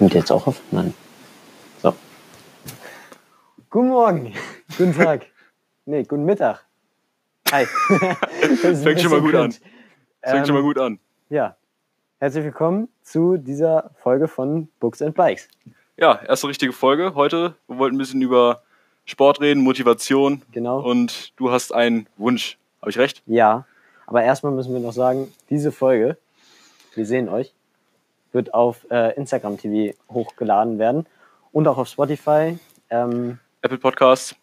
Ihr jetzt auch auf? Nein. So. Guten Morgen. Guten Tag. Nee, guten Mittag. Hi. Fängt schon mal gut an. cringe. Fängt schon mal Ähm, gut an. Ja. Herzlich willkommen zu dieser Folge von Books and Bikes. Ja, erste richtige Folge. Heute wir wollten ein bisschen über Sport reden, Motivation Genau. und du hast einen Wunsch. Habe ich recht? Ja. Aber erstmal müssen wir noch sagen, diese Folge, wir sehen euch, wird auf äh, Instagram TV hochgeladen werden und auch auf Spotify. Ähm, Apple Podcasts.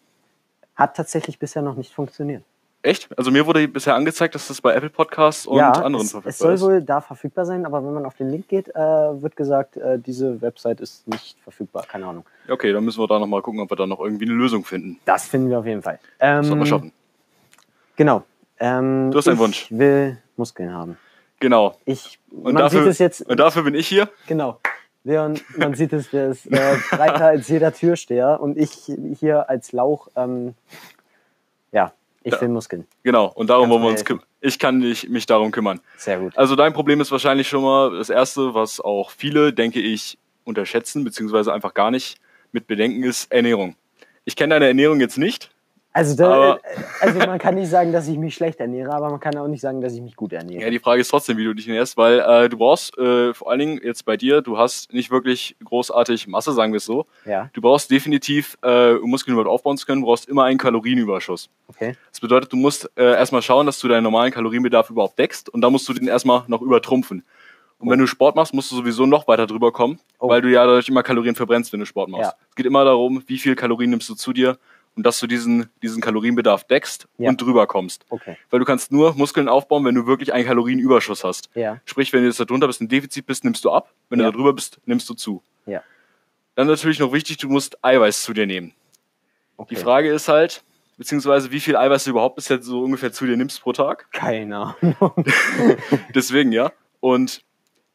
hat tatsächlich bisher noch nicht funktioniert. Echt? Also mir wurde bisher angezeigt, dass das bei Apple Podcasts und ja, anderen es, verfügbar es soll ist. wohl da verfügbar sein, aber wenn man auf den Link geht, äh, wird gesagt, äh, diese Website ist nicht verfügbar. Keine Ahnung. Okay, dann müssen wir da nochmal gucken, ob wir da noch irgendwie eine Lösung finden. Das finden wir auf jeden Fall. Ähm, Sollten wir schaffen. Genau. Ähm, Du hast einen ich Wunsch. will Muskeln haben. Genau. Ich, Und man dafür, sieht es jetzt, und dafür bin ich hier. genau. Leon, man sieht es, der ist äh, breiter als jeder Türsteher und ich hier als Lauch, ähm, ja, ich Ja. will Muskeln. Genau. Und darum Kannst wollen wir uns kümmern. Ich kann dich, mich darum kümmern. Sehr gut. Also dein Problem ist wahrscheinlich schon mal das erste, was auch viele, denke ich, unterschätzen, beziehungsweise einfach gar nicht mit bedenken, ist Ernährung. Ich kenne deine Ernährung jetzt nicht. Also, da, äh, also man kann nicht sagen, dass ich mich schlecht ernähre, aber man kann auch nicht sagen, dass ich mich gut ernähre. Ja, die Frage ist trotzdem, wie du dich ernährst, weil äh, du brauchst äh, vor allen Dingen jetzt bei dir, du hast nicht wirklich großartig Masse, sagen wir es so. Ja, Du brauchst definitiv, äh, um Muskeln überhaupt aufbauen zu können, brauchst immer einen Kalorienüberschuss. okay. Das bedeutet, du musst äh, erstmal schauen, dass du deinen normalen Kalorienbedarf überhaupt deckst und dann musst du den erstmal noch übertrumpfen. Und wenn du Sport machst, musst du sowieso noch weiter drüber kommen, Oh. weil du ja dadurch immer Kalorien verbrennst, wenn du Sport machst. Ja. Es geht immer darum, wie viel Kalorien nimmst du zu dir und dass du diesen, diesen Kalorienbedarf deckst Ja. und drüber kommst. Okay. Weil du kannst nur Muskeln aufbauen, wenn du wirklich einen Kalorienüberschuss hast. Ja. Sprich, wenn du jetzt da drunter bist, ein Defizit bist, nimmst du ab. Wenn Ja. du da drüber bist, nimmst du zu. Ja. Dann natürlich noch wichtig, du musst Eiweiß zu dir nehmen. Okay. Die Frage ist halt, beziehungsweise wie viel Eiweiß du überhaupt bisher so ungefähr zu dir nimmst pro Tag. Keine Ahnung. Deswegen, ja. Und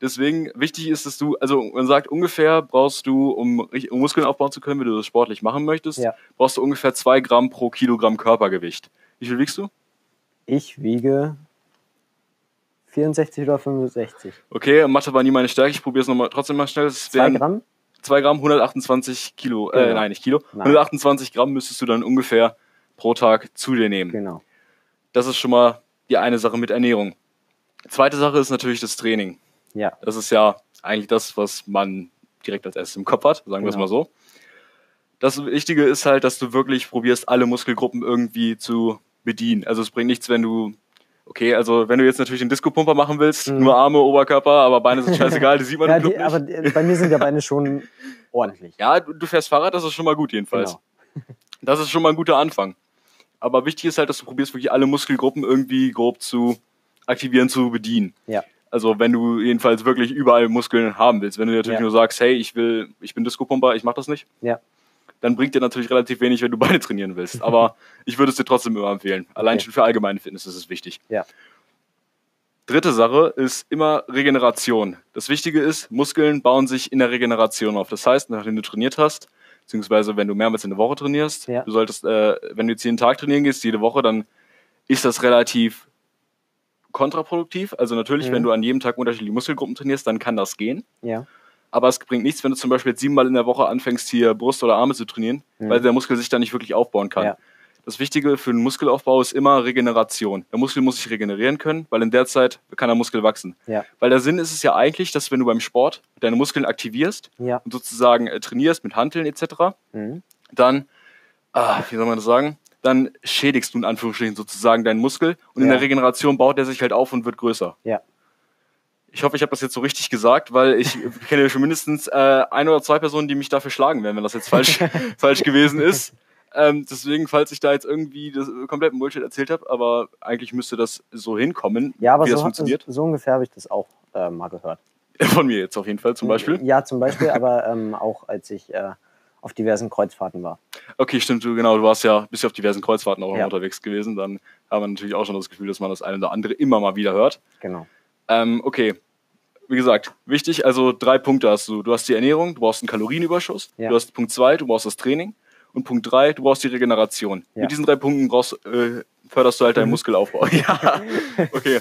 deswegen wichtig ist, dass du, also man sagt, ungefähr brauchst du, um, um Muskeln aufbauen zu können, wenn du das sportlich machen möchtest, Ja. brauchst du ungefähr zwei Gramm pro Kilogramm Körpergewicht. Wie viel wiegst du? Ich wiege 64 oder 65. Okay, Mathe war nie meine Stärke, ich probiere es nochmal trotzdem mal schnell. Es 2 wären Gramm? 2 Gramm, 128 Kilo, äh, Genau. nein, nicht Kilo, Nein. 128 Gramm müsstest du dann ungefähr pro Tag zu dir nehmen. Genau. Das ist schon mal die eine Sache mit Ernährung. Zweite Sache ist natürlich das Training. Ja. Das ist ja eigentlich das, was man direkt als erstes im Kopf hat, sagen wir es Genau. mal so. Das Wichtige ist halt, dass du wirklich probierst, alle Muskelgruppen irgendwie zu bedienen. Also es bringt nichts, wenn du, okay, also wenn du jetzt natürlich den Disco-Pumper machen willst, Mhm. nur Arme, Oberkörper, aber Beine sind scheißegal, die sieht man ja im die, nicht. aber bei mir sind ja Beine schon ordentlich. Ja, du, du fährst Fahrrad, das ist schon mal gut jedenfalls. Genau. Das ist schon mal ein guter Anfang. Aber wichtig ist halt, dass du probierst, wirklich alle Muskelgruppen irgendwie grob zu aktivieren, zu bedienen. Ja. Also wenn du jedenfalls wirklich überall Muskeln haben willst. Wenn du natürlich Ja. nur sagst, hey, ich will, ich bin Disco-Pumper, ich mach das nicht, Ja. dann bringt dir natürlich relativ wenig, wenn du Beine trainieren willst. Aber ich würde es dir trotzdem immer empfehlen. Allein Okay. schon für allgemeine Fitness ist es wichtig. Ja. Dritte Sache ist immer Regeneration. Das Wichtige ist, Muskeln bauen sich in der Regeneration auf. Das heißt, nachdem du trainiert hast, beziehungsweise wenn du mehrmals in der Woche trainierst, Ja. du solltest, äh, wenn du jetzt jeden Tag trainieren gehst, jede Woche, dann ist das relativ kontraproduktiv. Also natürlich, Mhm. wenn du an jedem Tag unterschiedliche Muskelgruppen trainierst, dann kann das gehen. Ja. Aber es bringt nichts, wenn du zum Beispiel siebenmal in der Woche anfängst, hier Brust oder Arme zu trainieren, Mhm. weil der Muskel sich dann nicht wirklich aufbauen kann. Ja. Das Wichtige für den Muskelaufbau ist immer Regeneration. Der Muskel muss sich regenerieren können, weil in der Zeit kann der Muskel wachsen. Ja. Weil der Sinn ist es ja eigentlich, dass wenn du beim Sport deine Muskeln aktivierst Ja. und sozusagen äh, trainierst mit Hanteln etc., Mhm. dann, ah, wie soll man das sagen, dann schädigst du in Anführungsstrichen sozusagen deinen Muskel und in Ja. der Regeneration baut er sich halt auf und wird größer. Ja. Ich hoffe, ich habe das jetzt so richtig gesagt, weil ich kenne schon mindestens äh, ein oder zwei Personen, die mich dafür schlagen werden, wenn das jetzt falsch, falsch gewesen ist. Ähm, deswegen, falls ich da jetzt irgendwie das kompletten Bullshit erzählt habe, aber eigentlich müsste das so hinkommen, Ja, aber wie das so, funktioniert. so ungefähr habe ich das auch äh, mal gehört. Von mir jetzt auf jeden Fall zum Beispiel. Ja, zum Beispiel, aber ähm, auch als ich äh, auf diversen Kreuzfahrten war. Okay, stimmt, du genau, du warst ja, bist ja auf diversen Kreuzfahrten auch Ja. unterwegs gewesen. Dann haben wir natürlich auch schon das Gefühl, dass man das eine oder andere immer mal wieder hört. Genau. Ähm, okay. Wie gesagt, wichtig, also drei Punkte hast du. Du hast die Ernährung, du brauchst einen Kalorienüberschuss, Ja. du hast Punkt zwei, du brauchst das Training und Punkt drei, du brauchst die Regeneration. Ja. Mit diesen drei Punkten brauchst, äh, förderst du halt deinen Mhm. Muskelaufbau. ja, okay.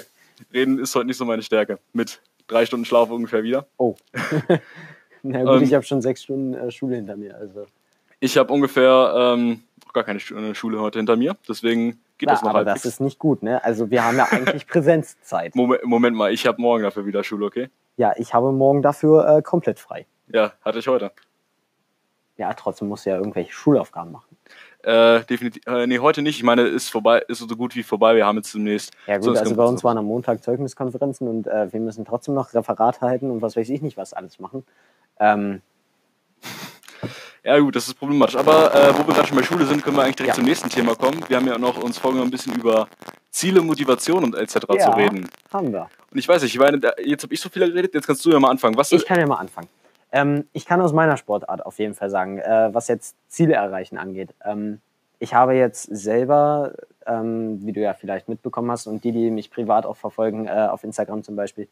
Reden ist heute nicht so meine Stärke. Mit drei Stunden Schlaf ungefähr wieder. Oh. Na gut, Ähm, ich habe schon sechs Stunden äh, Schule hinter mir. Also. Ich habe ungefähr ähm, gar keine Schu- Schule heute hinter mir, deswegen geht Ja, das noch aber halbwegs. das ist nicht gut, ne? Also wir haben ja eigentlich Präsenzzeit. Moment, Moment mal, ich habe morgen dafür wieder Schule, okay? Ja, ich habe morgen dafür äh, komplett frei. Ja, hatte ich heute. Ja, trotzdem musst du ja irgendwelche Schulaufgaben machen. Äh, definitiv, äh, nee, heute nicht. Ich meine, ist vorbei, ist so gut wie vorbei. Wir haben jetzt demnächst. Ja gut, also bei uns waren am Montag Zeugniskonferenzen und äh, wir müssen trotzdem noch Referat halten und was weiß ich nicht, was alles machen. Ähm, Ja gut, das ist problematisch. Aber äh, wo wir gerade schon bei Schule sind, können wir eigentlich direkt Ja. zum nächsten Thema kommen. Wir haben ja noch uns vorgenommen, ein bisschen über Ziele, Motivation und etc. ja, zu reden. haben wir. Und ich weiß nicht, ich meine, jetzt habe ich so viel geredet, jetzt kannst du ja mal anfangen. Was Ich kann ja mal anfangen. Ähm, ich kann aus meiner Sportart auf jeden Fall sagen, äh, was jetzt Ziele erreichen angeht. Ähm, ich habe jetzt selber, ähm, wie du ja vielleicht mitbekommen hast und die, die mich privat auch verfolgen, äh, auf Instagram zum Beispiel,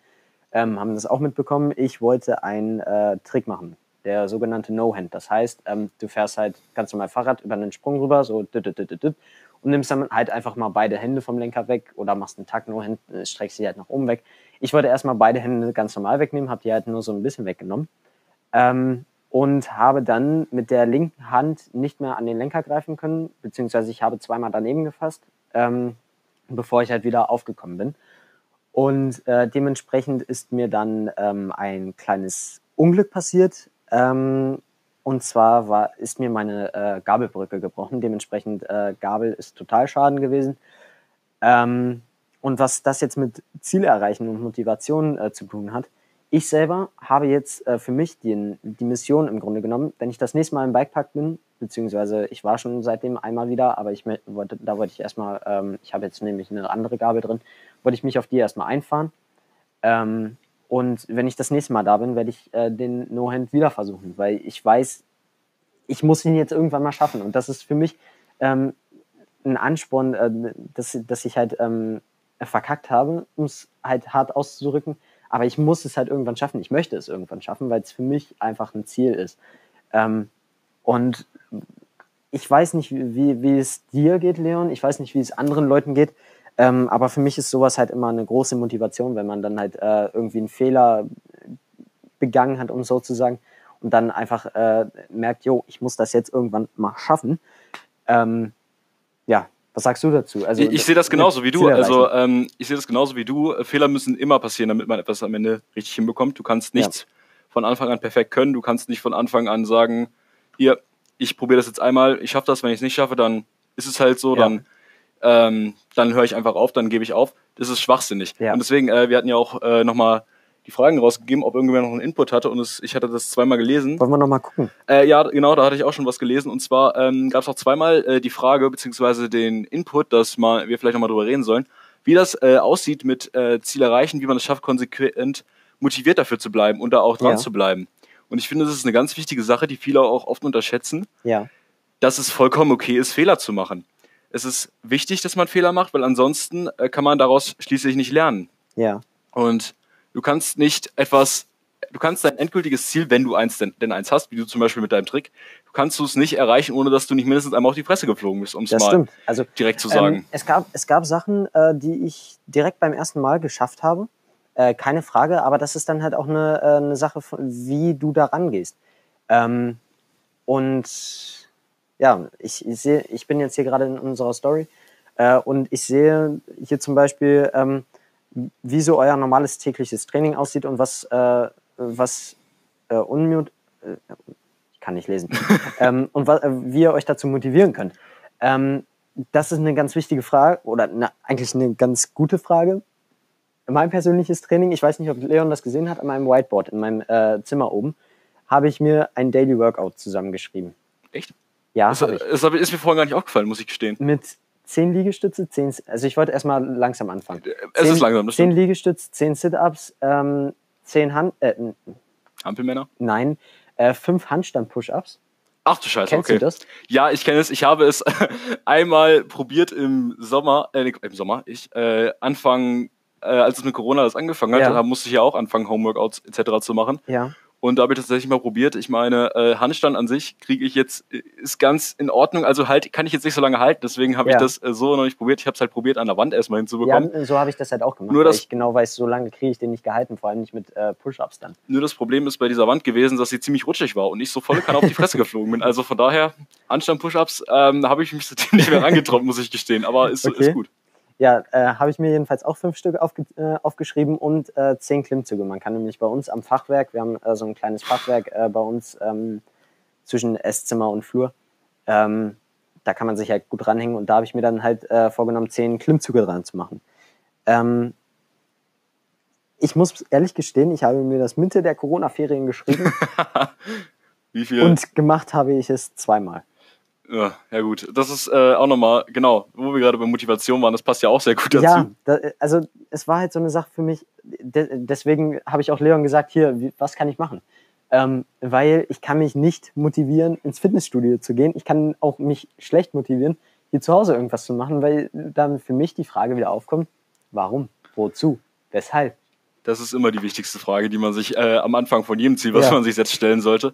ähm, haben das auch mitbekommen. Ich wollte einen äh, Trick machen, der sogenannte No-Hand. Das heißt, ähm, du fährst halt ganz normal Fahrrad über einen Sprung rüber, so düt, düt, düt, düt, und nimmst dann halt einfach mal beide Hände vom Lenker weg oder machst einen Takt No-Hand, äh, streckst sie halt nach oben weg. Ich wollte erstmal beide Hände ganz normal wegnehmen, habe die halt nur so ein bisschen weggenommen ähm, und habe dann mit der linken Hand nicht mehr an den Lenker greifen können, beziehungsweise ich habe zweimal daneben gefasst, ähm, bevor ich halt wieder aufgekommen bin. Und äh, dementsprechend ist mir dann ähm, ein kleines Unglück passiert. Ähm, und zwar war, ist mir meine äh, Gabelbrücke gebrochen. Dementsprechend äh, Gabel ist total schaden gewesen. Ähm, und was das jetzt mit Ziele erreichen und Motivation äh, zu tun hat, ich selber habe jetzt äh, für mich die, die Mission im Grunde genommen, wenn ich das nächste Mal im Bikepark bin, beziehungsweise ich war schon seitdem einmal wieder, aber ich da wollte ich erstmal, ähm, ich habe jetzt nämlich eine andere Gabel drin, wollte ich mich auf die erstmal einfahren. Ähm, und wenn ich das nächste Mal da bin, werde ich äh, den No-Hand wieder versuchen, weil ich weiß, ich muss ihn jetzt irgendwann mal schaffen. Und das ist für mich ähm, ein Ansporn, äh, dass, dass ich halt ähm, verkackt habe, um es halt hart auszudrücken. Aber ich muss es halt irgendwann schaffen. Ich möchte es irgendwann schaffen, weil es für mich einfach ein Ziel ist. Ähm, und ich weiß nicht, wie, wie es dir geht, Leon. Ich weiß nicht, wie es anderen Leuten geht. Ähm, aber für mich ist sowas halt immer eine große Motivation, wenn man dann halt äh, irgendwie einen Fehler begangen hat, um so zu sagen, und dann einfach äh, merkt, jo, ich muss das jetzt irgendwann mal schaffen. Ähm, ja, was sagst du dazu? Also ich, ich sehe das genauso wie du. Also ähm, ich sehe das genauso wie du. Fehler müssen immer passieren, damit man etwas am Ende richtig hinbekommt. Du kannst nichts von Anfang an perfekt können. Du kannst nicht von Anfang an sagen, hier, ich probiere das jetzt einmal, ich schaffe das, wenn ich es nicht schaffe, dann ist es halt so, Ja. dann, ähm, dann höre ich einfach auf, dann gebe ich auf. Das ist schwachsinnig. Ja. Und deswegen, äh, wir hatten ja auch äh, nochmal die Fragen rausgegeben, ob irgendwer noch einen Input hatte und es, ich hatte das zweimal gelesen. Wollen wir noch mal gucken? Äh, ja, genau, da hatte ich auch schon was gelesen. Und zwar ähm, gab es auch zweimal äh, die Frage, beziehungsweise den Input, dass mal, wir vielleicht nochmal drüber reden sollen, wie das äh, aussieht mit äh, Ziel erreichen, wie man es schafft, konsequent motiviert dafür zu bleiben und da auch dran Ja. zu bleiben. Und ich finde, das ist eine ganz wichtige Sache, die viele auch oft unterschätzen, Ja, dass es vollkommen okay ist, Fehler zu machen. Es ist wichtig, dass man Fehler macht, weil ansonsten äh, kann man daraus schließlich nicht lernen. ja, Und du kannst nicht etwas, du kannst dein endgültiges Ziel, wenn du eins denn, denn eins hast, wie du zum Beispiel mit deinem Trick, du kannst du es nicht erreichen, ohne dass du nicht mindestens einmal auf die Fresse geflogen bist, um es mal stimmt. Also direkt zu sagen. Ähm, es, gab, es gab Sachen, äh, die ich direkt beim ersten Mal geschafft habe. Äh, keine Frage, aber das ist dann halt auch eine, äh, eine Sache, wie du da rangehst. Ähm, und ja, ich, ich sehe, ich bin jetzt hier gerade in unserer Story äh, und ich sehe hier zum Beispiel, ähm, wie so euer normales tägliches Training aussieht und was, äh, was äh, unmut, äh, ich kann nicht lesen, ähm, und wa äh, wie ihr euch dazu motivieren könnt. Ähm, das ist eine ganz wichtige Frage oder eine, eigentlich eine ganz gute Frage. Mein persönliches Training, ich weiß nicht, ob Leon das gesehen hat, an meinem Whiteboard in meinem äh, Zimmer oben, habe ich mir ein Daily Workout zusammengeschrieben. Echt? Ja, Das, das ist mir vorhin gar nicht aufgefallen, muss ich gestehen. Mit zehn Liegestütze, zehn, also ich wollte erstmal langsam anfangen. Es zehn, ist langsam, das Zehn stimmt. Liegestütze, zehn Sit-Ups, ähm, zehn Hand, äh, Ampelmänner? nein, äh, fünf Handstand-Push-Ups. Ach du Scheiße, Kennst okay. du das? Ja, ich kenne es. Ich habe es einmal probiert im Sommer, äh, im Sommer, ich, äh, Anfang, äh, als es mit Corona das angefangen hat, Ja. da musste ich ja auch anfangen, Homeworkouts etc. zu machen. Ja. Und da habe ich tatsächlich mal probiert. Ich meine, äh, Handstand an sich kriege ich jetzt, äh, ist ganz in Ordnung. Also halt, kann ich jetzt nicht so lange halten. Deswegen habe Ja. ich das äh, so noch nicht probiert. Ich habe es halt probiert, an der Wand erstmal hinzubekommen. Ja, so habe ich das halt auch gemacht. Nur das- ich genau weiß, so lange kriege ich den nicht gehalten, vor allem nicht mit äh, Push-Ups dann. Nur das Problem ist bei dieser Wand gewesen, dass sie ziemlich rutschig war und ich so volle Kanne auf die Fresse geflogen bin. Also von daher, Handstand Push-Ups, ähm, habe ich mich nicht mehr rangetraut, muss ich gestehen. Aber ist, Okay. ist gut. Ja, äh, habe ich mir jedenfalls auch fünf Stück aufge äh, aufgeschrieben und äh, zehn Klimmzüge. Man kann nämlich bei uns am Fachwerk, wir haben äh, so ein kleines Fachwerk äh, bei uns ähm, zwischen Esszimmer und Flur, ähm, da kann man sich halt gut ranhängen und da habe ich mir dann halt äh, vorgenommen, zehn Klimmzüge dran zu machen. Ähm, ich muss ehrlich gestehen, ich habe mir das Mitte der Corona-Ferien geschrieben Wie viel? und gemacht habe ich es zweimal. Ja, ja gut, das ist äh, auch nochmal, genau, wo wir gerade bei Motivation waren, das passt ja auch sehr gut dazu. Ja, da, also es war halt so eine Sache für mich. De deswegen habe ich auch Leon gesagt, hier, wie, was kann ich machen? Ähm, weil ich kann mich nicht motivieren, ins Fitnessstudio zu gehen. Ich kann auch mich schlecht motivieren, hier zu Hause irgendwas zu machen, weil dann für mich die Frage wieder aufkommt, warum, wozu, weshalb? Das ist immer die wichtigste Frage, die man sich äh, am Anfang von jedem Ziel, was Ja. man sich selbst stellen sollte.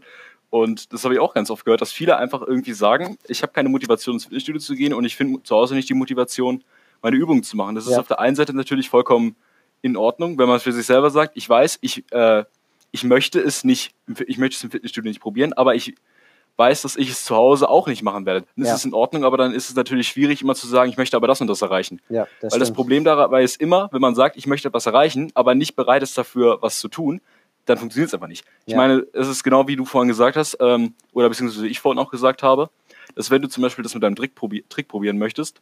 Und das habe ich auch ganz oft gehört, dass viele einfach irgendwie sagen, ich habe keine Motivation ins Fitnessstudio zu gehen und ich finde zu Hause nicht die Motivation, meine Übungen zu machen. Das ist Ja. auf der einen Seite natürlich vollkommen in Ordnung, wenn man für sich selber sagt, ich weiß, ich, äh, ich möchte es nicht, ich möchte es im Fitnessstudio nicht probieren, aber ich weiß, dass ich es zu Hause auch nicht machen werde. Dann ist Ja. es in Ordnung, aber dann ist es natürlich schwierig, immer zu sagen, ich möchte aber das und das erreichen. Ja, das Weil das stimmt. Problem dabei ist immer, wenn man sagt, ich möchte etwas erreichen, aber nicht bereit ist dafür, was zu tun, dann funktioniert es einfach nicht. Ich Ja. meine, es ist genau wie du vorhin gesagt hast, ähm, oder beziehungsweise ich vorhin auch gesagt habe, dass wenn du zum Beispiel das mit deinem Trick, probi Trick probieren möchtest,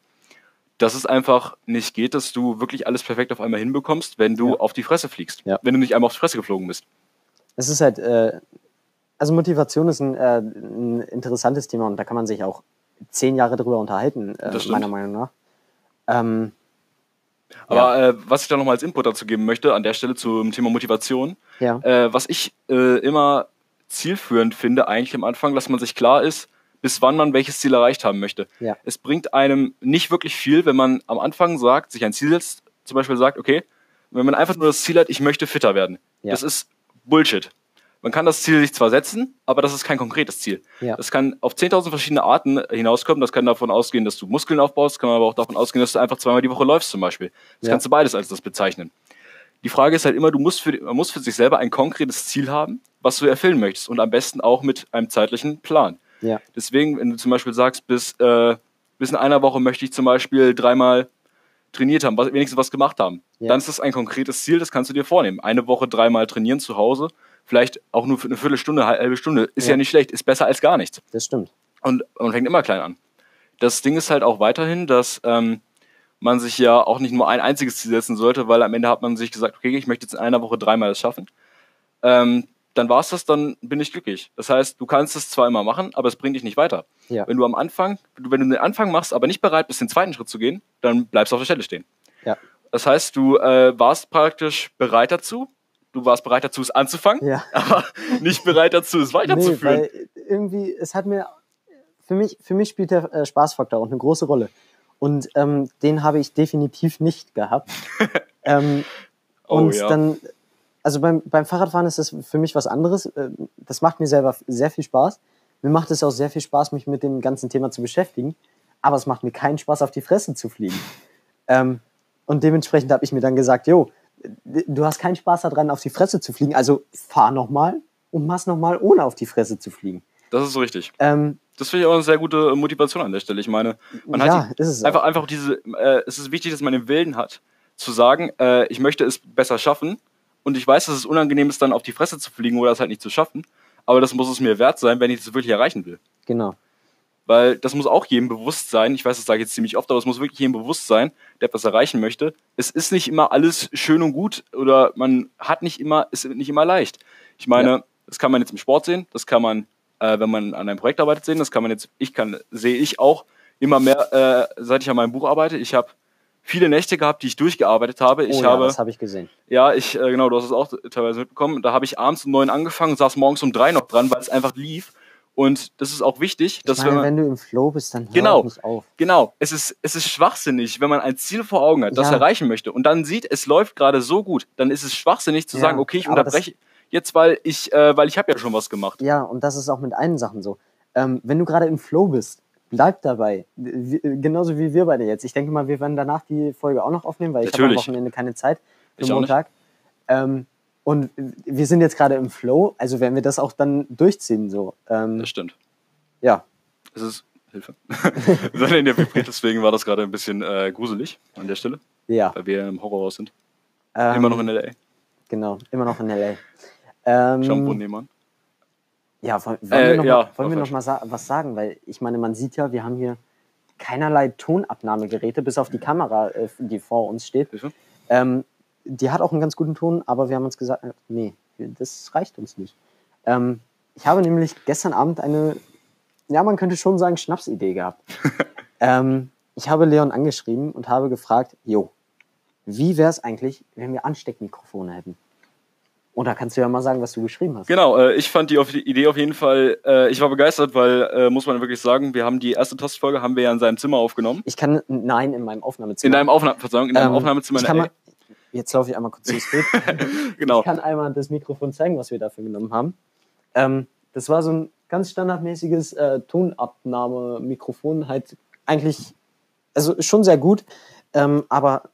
dass es einfach nicht geht, dass du wirklich alles perfekt auf einmal hinbekommst, wenn du Ja. auf die Fresse fliegst. Ja. Wenn du nicht einmal auf die Fresse geflogen bist. es ist halt, äh, also Motivation ist ein, äh, ein interessantes Thema und da kann man sich auch zehn Jahre drüber unterhalten, äh, meiner Meinung nach. Ähm, Aber äh, was ich da nochmal als Input dazu geben möchte, an der Stelle zum Thema Motivation, ja, äh, was ich äh, immer zielführend finde, eigentlich am Anfang, dass man sich klar ist, bis wann man welches Ziel erreicht haben möchte. Ja. Es bringt einem nicht wirklich viel, wenn man am Anfang sagt, sich ein Ziel setzt, zum Beispiel sagt, okay, wenn man einfach nur das Ziel hat, ich möchte fitter werden. Ja. Das ist Bullshit. Man kann das Ziel sich zwar setzen, aber das ist kein konkretes Ziel. Ja. Das kann auf 10.000 verschiedene Arten hinauskommen. Das kann davon ausgehen, dass du Muskeln aufbaust, kann aber auch davon ausgehen, dass du einfach zweimal die Woche läufst zum Beispiel. Das Ja. kannst du beides als das bezeichnen. Die Frage ist halt immer, du musst für, man muss für sich selber ein konkretes Ziel haben, was du erfüllen möchtest und am besten auch mit einem zeitlichen Plan. ja, Deswegen, wenn du zum Beispiel sagst, bis, äh, bis in einer Woche möchte ich zum Beispiel dreimal trainiert haben, was, wenigstens was gemacht haben, Ja. dann ist das ein konkretes Ziel, das kannst du dir vornehmen. Eine Woche dreimal trainieren zu Hause, vielleicht auch nur für eine Viertelstunde, eine halbe Stunde, ist ja, Ja. nicht schlecht, ist besser als gar nichts. das stimmt. Und man fängt immer klein an. Das Ding ist halt auch weiterhin, dass ähm, man sich ja auch nicht nur ein einziges Ziel setzen sollte, weil am Ende hat man sich gesagt, okay, ich möchte jetzt in einer Woche dreimal das schaffen. Ähm, dann war's das, dann bin ich glücklich. Das heißt, du kannst es zwar immer machen, aber es bringt dich nicht weiter. Ja. Wenn du am Anfang, wenn du den Anfang machst, aber nicht bereit bist, den zweiten Schritt zu gehen, dann bleibst du auf der Stelle stehen. Ja. Das heißt, du äh, warst praktisch bereit dazu, du warst bereit dazu, es anzufangen, Ja. aber nicht bereit dazu, es Nee, weiterzuführen. weil irgendwie, es hat mir, für mich, für mich spielt der äh, Spaßfaktor auch eine große Rolle. Und ähm, den habe ich definitiv nicht gehabt. ähm, Oh, und ja. dann, also beim, beim Fahrradfahren ist das für mich was anderes. Ähm, Das macht mir selber sehr viel Spaß. Mir macht es auch sehr viel Spaß, mich mit dem ganzen Thema zu beschäftigen. Aber es macht mir keinen Spaß, auf die Fresse zu fliegen. Ähm, und dementsprechend habe ich mir dann gesagt, jo, du hast keinen Spaß daran, auf die Fresse zu fliegen. Also fahr nochmal und mach's nochmal, ohne auf die Fresse zu fliegen. Das ist so richtig. Ähm, Das finde ich auch eine sehr gute Motivation an der Stelle. Ich meine, man ja, hat ist es die, einfach, auch. einfach diese, äh, es ist wichtig, dass man den Willen hat, zu sagen, äh, ich möchte es besser schaffen und ich weiß, dass es unangenehm ist, dann auf die Fresse zu fliegen oder es halt nicht zu schaffen, aber das muss es mir wert sein, wenn ich das wirklich erreichen will. Genau. Weil das muss auch jedem bewusst sein, ich weiß, das sage ich jetzt ziemlich oft, aber es muss wirklich jedem bewusst sein, der etwas erreichen möchte. Es ist nicht immer alles schön und gut oder man hat nicht immer, ist nicht immer leicht. Ich meine, Ja. das kann man jetzt im Sport sehen, das kann man, äh, wenn man an einem Projekt arbeitet, sehen, das kann man jetzt, ich kann, sehe ich auch immer mehr, äh, seit ich an meinem Buch arbeite. Ich habe viele Nächte gehabt, die ich durchgearbeitet habe. Ich oh ja, habe, das habe ich gesehen. ja, ich, äh, genau, du hast es auch teilweise mitbekommen. Da habe ich abends um neun angefangen saß morgens um drei noch dran, weil es einfach lief. Und das ist auch wichtig, dass ich meine, wenn man, wenn du im Flow bist, dann hör Genau. nicht auf. Genau, es ist, es ist schwachsinnig, wenn man ein Ziel vor Augen hat, das Ja. erreichen möchte und dann sieht, es läuft gerade so gut, dann ist es schwachsinnig zu Ja, sagen, okay, ich unterbreche Jetzt, weil ich, äh, weil ich habe ja schon was gemacht. Ja, und das ist auch mit allen Sachen so. Ähm, wenn du gerade im Flow bist, bleib dabei. Wie, genauso wie wir beide jetzt. Ich denke mal, wir werden danach die Folge auch noch aufnehmen, weil ich habe am Natürlich. Wochenende keine Zeit für Ich. Montag. Ähm, und wir sind jetzt gerade im Flow, also werden wir das auch dann durchziehen. So. Ähm, Das stimmt. ja, Es ist Hilfe. Wir sind in der vibriert, deswegen war das gerade ein bisschen äh, gruselig an der Stelle, ja. weil wir im Horrorhaus sind. Ähm, Immer noch in LA. Genau, immer noch in L.A. Ähm, Shampoo nebenan. Ja, wollen, wollen Äh, wir noch, ja, mal, wollen wir noch mal sa was sagen? Weil ich meine, man sieht ja, wir haben hier keinerlei Tonabnahmegeräte, bis auf die Kamera, äh, die vor uns steht. Ähm, die hat auch einen ganz guten Ton, aber wir haben uns gesagt, äh, nee, das reicht uns nicht. Ähm, ich habe nämlich gestern Abend eine, ja, man könnte schon sagen, Schnapsidee gehabt. ähm, ich habe Leon angeschrieben und habe gefragt, jo, wie wäre es eigentlich, wenn wir Ansteckmikrofone hätten? Und da kannst du ja mal sagen, was du geschrieben hast. Genau, äh, ich fand die, die Idee auf jeden Fall, äh, ich war begeistert, weil, äh, muss man wirklich sagen, wir haben die erste Tostfolge haben wir ja in seinem Zimmer aufgenommen. Ich kann, nein, in meinem Aufnahmezimmer. In deinem Aufnahme, Verzeihung, in deinem Ähm, Aufnahmezimmer ich kann mal, Jetzt laufe ich einmal kurz durchs Bild. Genau. Ich kann einmal das Mikrofon zeigen, was wir dafür genommen haben. Ähm, das war so ein ganz standardmäßiges äh, Tonabnahmemikrofon, halt eigentlich, also schon sehr gut, ähm, aber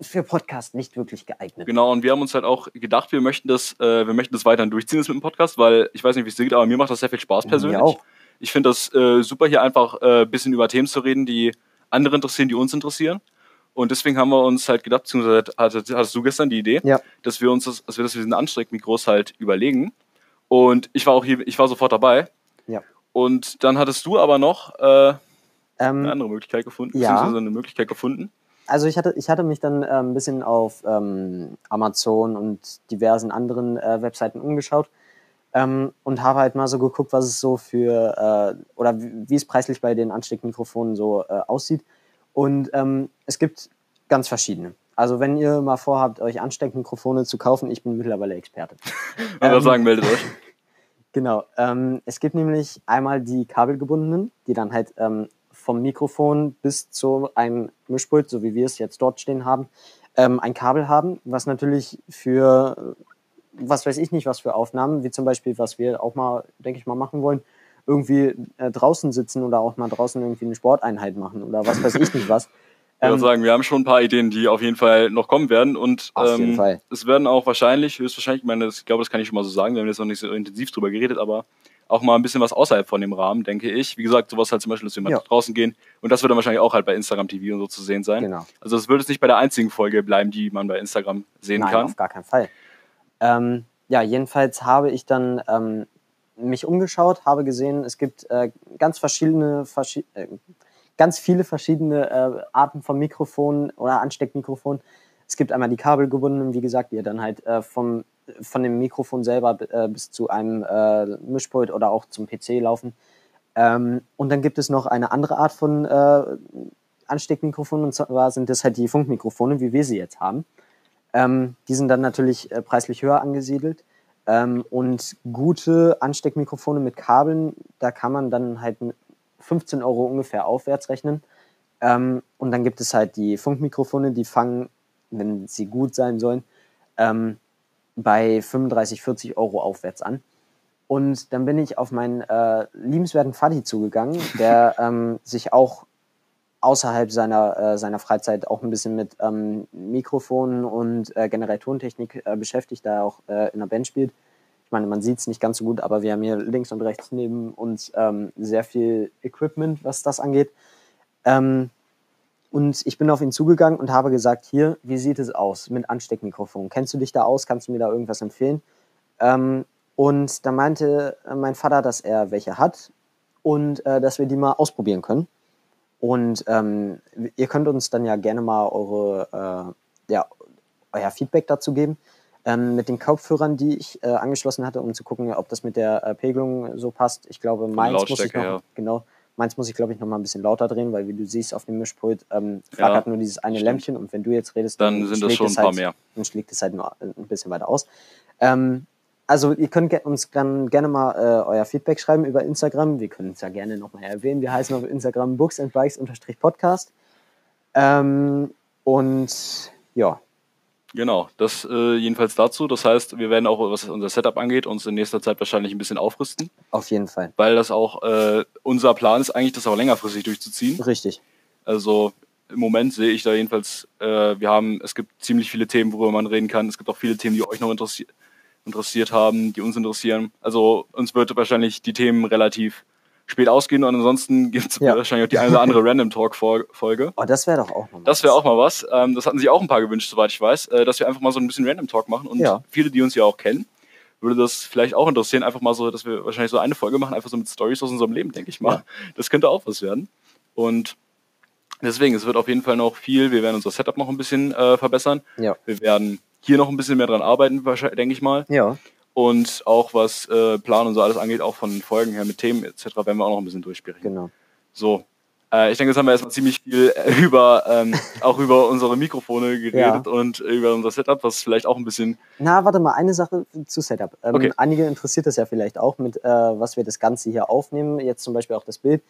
für Podcast nicht wirklich geeignet. Genau, und wir haben uns halt auch gedacht, wir möchten das, äh, wir möchten das weiterhin durchziehen, das mit dem Podcast, weil ich weiß nicht, wie es dir geht, aber mir macht das sehr viel Spaß persönlich. Mir auch. Ich finde das äh, super, hier einfach ein äh, bisschen über Themen zu reden, die andere interessieren, die uns interessieren. Und deswegen haben wir uns halt gedacht, beziehungsweise hattest, hattest du gestern die Idee, Ja. dass wir uns das, dass wir das mit diesen Ansteckmikros halt überlegen. Und ich war auch hier, ich war sofort dabei. Ja. Und dann hattest du aber noch äh, Ähm, eine andere Möglichkeit gefunden, Ja. beziehungsweise eine Möglichkeit gefunden. Also ich hatte, ich hatte mich dann äh, ein bisschen auf ähm, Amazon und diversen anderen äh, Webseiten umgeschaut ähm, und habe halt mal so geguckt, was es so für äh, oder wie wie es preislich bei den Ansteckmikrofonen so äh, aussieht. Und ähm, es gibt ganz verschiedene. Also wenn ihr mal vorhabt, euch Ansteckmikrofone zu kaufen, ich bin mittlerweile Experte. Würde Ähm, sagen, meldet euch. Genau. Ähm, es gibt nämlich einmal die kabelgebundenen, die dann halt ähm, vom Mikrofon bis zu einem Mischpult, so wie wir es jetzt dort stehen haben, ähm, ein Kabel haben, was natürlich für, was weiß ich nicht, was für Aufnahmen, wie zum Beispiel, was wir auch mal, denke ich mal, machen wollen, irgendwie äh, draußen sitzen oder auch mal draußen irgendwie eine Sporteinheit machen oder was weiß ich nicht was. Ich würde Ähm, sagen, wir haben schon ein paar Ideen, die auf jeden Fall noch kommen werden. Und Auf jeden ähm, Fall. es werden auch wahrscheinlich, höchstwahrscheinlich, ich meine, das, ich glaube, das kann ich schon mal so sagen, wir haben jetzt noch nicht so intensiv drüber geredet, aber auch mal ein bisschen was außerhalb von dem Rahmen, denke ich. Wie gesagt, sowas halt zum Beispiel, dass wir mal Ja. draußen gehen. Und das wird dann wahrscheinlich auch halt bei Instagram TV und so zu sehen sein. Genau. Also das wird jetzt nicht bei der einzigen Folge bleiben, die man bei Instagram sehen Nein, kann. auf gar keinen Fall. Ähm, ja, jedenfalls habe ich dann ähm, mich umgeschaut, habe gesehen, es gibt äh, ganz verschiedene, verschi äh, ganz viele verschiedene äh, Arten von Mikrofonen oder Ansteckmikrofonen. Es gibt einmal die kabelgebundenen, wie gesagt, die ihr dann halt äh, vom, von dem Mikrofon selber äh, bis zu einem Mischpult oder auch zum PC laufen. Ähm, und dann gibt es noch eine andere Art von Ansteckmikrofonen, und zwar sind das halt die Funkmikrofone, wie wir sie jetzt haben. Ähm, die sind dann natürlich äh, preislich höher angesiedelt. Ähm, und gute Ansteckmikrofone mit Kabeln, da kann man dann halt mit 15 Euro ungefähr aufwärts rechnen. Ähm, und dann gibt es halt die Funkmikrofone, die fangen, wenn sie gut sein sollen, ähm, bei 35, 40 Euro aufwärts an. Und dann bin ich auf meinen äh, liebenswerten Fadi zugegangen, der ähm, sich auch außerhalb seiner, äh, seiner Freizeit auch ein bisschen mit ähm, Mikrofonen und äh, generell Tontechnik äh, beschäftigt, da er auch äh, in der Band spielt. Ich meine, man sieht es nicht ganz so gut, aber wir haben hier links und rechts neben uns ähm, sehr viel Equipment, was das angeht. Ähm, und ich bin auf ihn zugegangen und habe gesagt, hier, wie sieht es aus mit Ansteckmikrofon? Kennst du dich da aus? Kannst du mir da irgendwas empfehlen? Ähm, und da meinte äh, mein Vater, dass er welche hat und äh, dass wir die mal ausprobieren können. Und ähm, ihr könnt uns dann ja gerne mal eure, äh, ja, euer Feedback dazu geben. Ähm, mit den Kopfhörern, die ich äh, angeschlossen hatte, um zu gucken, ob das mit der äh, Pegelung so passt. Ich glaube, meins muss ich noch, ja. genau, meins muss ich, glaube ich, noch mal ein bisschen lauter drehen, weil wie du siehst auf dem Mischpult ähm, flackert nur dieses eine stimmt. Lämpchen und wenn du jetzt redest, Dann sind das schon ein paar halt, mehr. Dann schlägt es halt nur ein bisschen weiter aus. Ähm, also ihr könnt uns dann gerne mal äh, euer Feedback schreiben über Instagram. Wir können es ja gerne nochmal erwähnen. Wir heißen auf Instagram Books and Bikes Podcast. Ähm, und ja, Genau, das äh, jedenfalls dazu. Das heißt, wir werden auch, was unser Setup angeht, uns in nächster Zeit wahrscheinlich ein bisschen aufrüsten. Auf jeden Fall. Weil das auch äh, unser Plan ist, eigentlich das auch längerfristig durchzuziehen. Richtig. Also im Moment sehe ich da jedenfalls, äh, wir haben, es gibt ziemlich viele Themen, worüber man reden kann. Es gibt auch viele Themen, die euch noch interessi interessiert haben, die uns interessieren. Also uns wird wahrscheinlich die Themen relativ spät ausgehen und ansonsten gibt es ja. wahrscheinlich auch die eine oder andere Random Talk Folge. Oh, das wäre doch auch mal Das wäre auch mal was. Das hatten sich auch ein paar gewünscht, soweit ich weiß, äh, dass wir einfach mal so ein bisschen Random Talk machen und ja. viele, die uns ja auch kennen, würde das vielleicht auch interessieren, einfach mal so, dass wir wahrscheinlich so eine Folge machen, einfach so mit Stories aus unserem Leben, denke ich mal. Ja. Das könnte auch was werden. Und deswegen, es wird auf jeden Fall noch viel. Wir werden unser Setup noch ein bisschen äh, verbessern. Ja. Wir werden hier noch ein bisschen mehr dran arbeiten, denke ich mal. Ja. Und auch was äh, Plan und so alles angeht, auch von Folgen her mit Themen etc., werden wir auch noch ein bisschen durchsprechen. Genau. So. Äh, ich denke, jetzt haben wir erstmal ziemlich viel über, ähm, auch über unsere Mikrofone geredet ja. und über unser Setup, was vielleicht auch ein bisschen. Na, warte mal, eine Sache zu Setup. Ähm, okay. Einige interessiert das ja vielleicht auch, mit äh, was wir das Ganze hier aufnehmen. Jetzt zum Beispiel auch das Bild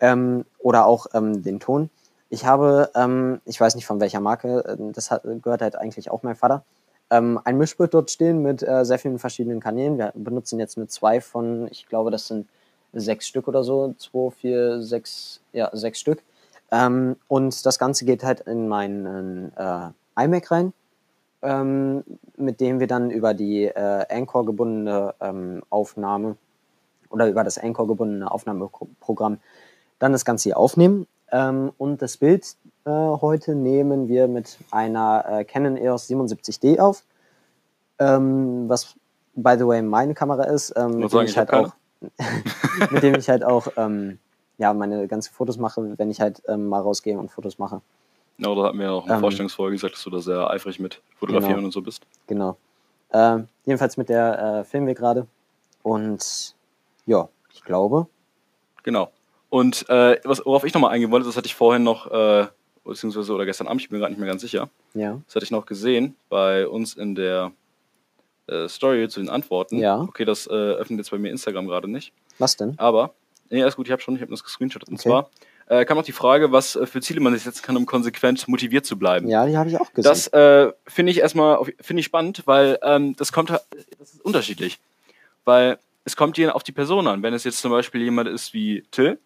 ähm, oder auch ähm, den Ton. Ich habe, ähm, ich weiß nicht von welcher Marke, äh, das hat, gehört halt eigentlich auch mein Vater ähm, ein Mischpult dort stehen mit äh, sehr vielen verschiedenen Kanälen. Wir benutzen jetzt nur zwei von, ich glaube, das sind sechs Stück oder so. Zwei, vier, sechs, ja, sechs Stück. Ähm, und das Ganze geht halt in meinen äh, iMac rein, ähm, mit dem wir dann über die äh, Anchor gebundene ähm, Aufnahme oder über das Anchor gebundene Aufnahmeprogramm dann das Ganze hier aufnehmen. Ähm, und das Bild äh, heute nehmen wir mit einer äh, Canon EOS 77D auf, ähm, was by the way meine Kamera ist, ähm, mit, dem ich halt auch, mit dem ich halt auch ja, meine ganzen Fotos mache, wenn ich halt ähm, mal rausgehe und Fotos mache. Ja, da hatten wir ja auch in der ähm, Vorstellungsfolge gesagt, dass du da sehr eifrig mit Fotografieren genau, und so bist. Genau. Äh, jedenfalls mit der äh, filmen wir gerade. Und ja, ich glaube. Genau. Und äh, was, worauf ich nochmal eingehen wollte, das hatte ich vorhin noch, äh, beziehungsweise oder gestern Abend, ich bin gerade nicht mehr ganz sicher. Ja. Das hatte ich noch gesehen bei uns in der äh, Story zu den Antworten. Ja. Okay, das äh, öffnet jetzt bei mir Instagram gerade nicht. Was denn? Aber, nee, alles gut, ich habe schon, ich habe das gescreenshottet. Und okay. zwar äh, kam auch die Frage, was äh, für Ziele man sich setzen kann, um konsequent motiviert zu bleiben. Ja, die habe ich auch gesehen. Das äh, finde ich erstmal finde ich spannend, weil ähm, das kommt, das ist unterschiedlich. Weil es kommt je auf die Person an. Wenn es jetzt zum Beispiel jemand ist wie Till,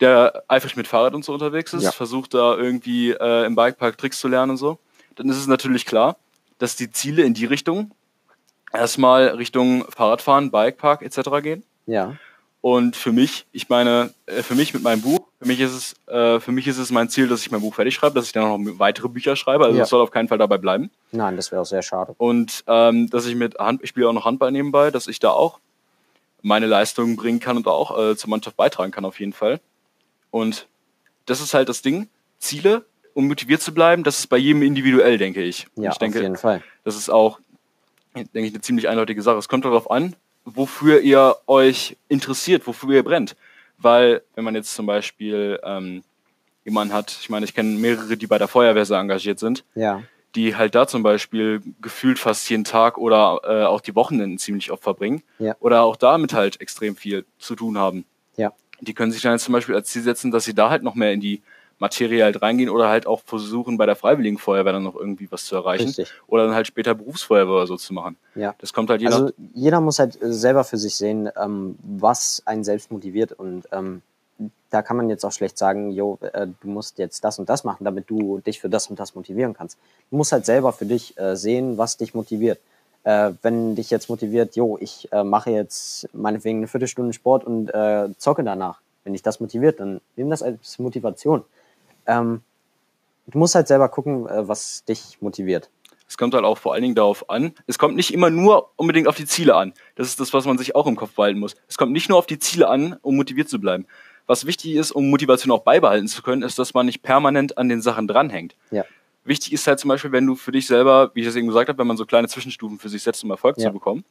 der eifrig mit Fahrrad und so unterwegs ist, ja. versucht da irgendwie äh, im Bikepark Tricks zu lernen und so, dann ist es natürlich klar, dass die Ziele in die Richtung erstmal Richtung Fahrradfahren, Bikepark etc. gehen. Ja. Und für mich, ich meine, äh, für mich mit meinem Buch, für mich ist es, äh, für mich ist es mein Ziel, dass ich mein Buch fertig schreibe, dass ich dann noch weitere Bücher schreibe. Also es ja. soll auf keinen Fall dabei bleiben. Nein, das wäre auch sehr schade. Und ähm, dass ich mit Hand, ich spiele auch noch Handball nebenbei, dass ich da auch meine Leistungen bringen kann und auch äh, zur Mannschaft beitragen kann auf jeden Fall. Und das ist halt das Ding. Ziele, um motiviert zu bleiben, das ist bei jedem individuell, denke ich. ja, ich denke, auf jeden Fall. Das ist auch, denke ich, eine ziemlich eindeutige Sache. Es kommt darauf an, wofür ihr euch interessiert, wofür ihr brennt. Weil, wenn man jetzt zum Beispiel ähm, jemanden hat, ich meine, ich kenne mehrere, die bei der Feuerwehr sehr engagiert sind, ja. die halt da zum Beispiel gefühlt fast jeden Tag oder äh, auch die Wochenenden ziemlich oft verbringen ja. oder auch damit halt extrem viel zu tun haben. Ja die können sich dann jetzt zum Beispiel als Ziel setzen, dass sie da halt noch mehr in die Materie halt reingehen oder halt auch versuchen, bei der Freiwilligen Feuerwehr dann noch irgendwie was zu erreichen. Richtig. Oder dann halt später Berufsfeuerwehr oder so zu machen. Ja. Das kommt halt je also jeder muss halt äh, selber für sich sehen, ähm, was einen selbst motiviert und ähm, da kann man jetzt auch schlecht sagen, jo, äh, du musst jetzt das und das machen, damit du dich für das und das motivieren kannst. Du musst halt selber für dich äh, sehen, was dich motiviert äh, wenn dich jetzt motiviert, jo, ich äh, mache jetzt meinetwegen eine Viertelstunde Sport und äh, zocke danach. Wenn dich das motiviert, dann nimm das als Motivation. Ähm, du musst halt selber gucken, äh, was dich motiviert. Es kommt halt auch vor allen Dingen darauf an, es kommt nicht immer nur unbedingt auf die Ziele an. Das ist das, was man sich auch im Kopf behalten muss. Es kommt nicht nur auf die Ziele an, um motiviert zu bleiben. Was wichtig ist, um Motivation auch beibehalten zu können, ist, dass man nicht permanent an den Sachen dranhängt. Ja. Wichtig ist halt zum Beispiel, wenn du für dich selber, wie ich das eben gesagt habe, wenn man so kleine Zwischenstufen für sich setzt, um Erfolg ja. zu bekommen.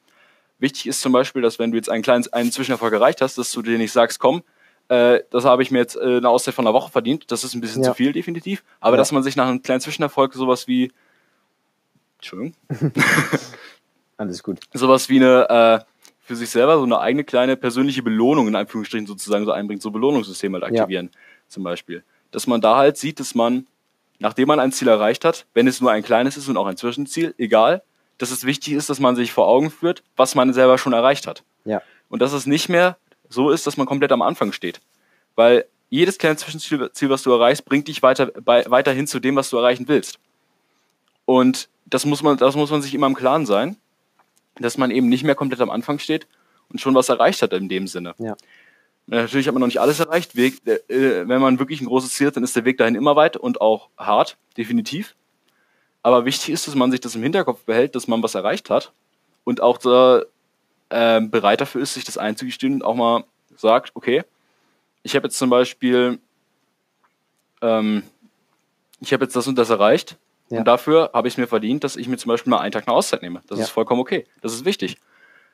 Wichtig ist zum Beispiel, dass wenn du jetzt einen kleinen einen Zwischenerfolg erreicht hast, dass du dir nicht sagst, komm, äh, das habe ich mir jetzt äh, eine Auszeit von einer Woche verdient. Das ist ein bisschen ja. zu viel, definitiv. Aber ja. dass man sich nach einem kleinen Zwischenerfolg sowas wie Entschuldigung. Alles gut. Sowas wie eine äh, für sich selber so eine eigene kleine persönliche Belohnung in Anführungsstrichen sozusagen so einbringt, so Belohnungssysteme halt aktivieren, ja. zum Beispiel. Dass man da halt sieht, dass man nachdem man ein Ziel erreicht hat, wenn es nur ein kleines ist und auch ein Zwischenziel, egal, dass es wichtig ist, dass man sich vor Augen führt, was man selber schon erreicht hat. Ja. Und dass es nicht mehr so ist, dass man komplett am Anfang steht. Weil jedes kleine Zwischenziel, Ziel, was du erreichst, bringt dich weiter, bei, weiterhin zu dem, was du erreichen willst. Und das muss man, das muss man sich immer im Klaren sein, dass man eben nicht mehr komplett am Anfang steht und schon was erreicht hat in dem Sinne. Ja. Natürlich hat man noch nicht alles erreicht. Weg, äh, wenn man wirklich ein großes Ziel hat, dann ist der Weg dahin immer weit und auch hart, definitiv. Aber wichtig ist, dass man sich das im Hinterkopf behält, dass man was erreicht hat und auch da, äh, bereit dafür ist, sich das einzugestehen und auch mal sagt, okay, ich habe jetzt zum Beispiel, ähm, ich habe jetzt das und das erreicht Ja. und dafür habe ich es mir verdient, dass ich mir zum Beispiel mal einen Tag eine Auszeit nehme. Das Ja. ist vollkommen okay. Das ist wichtig.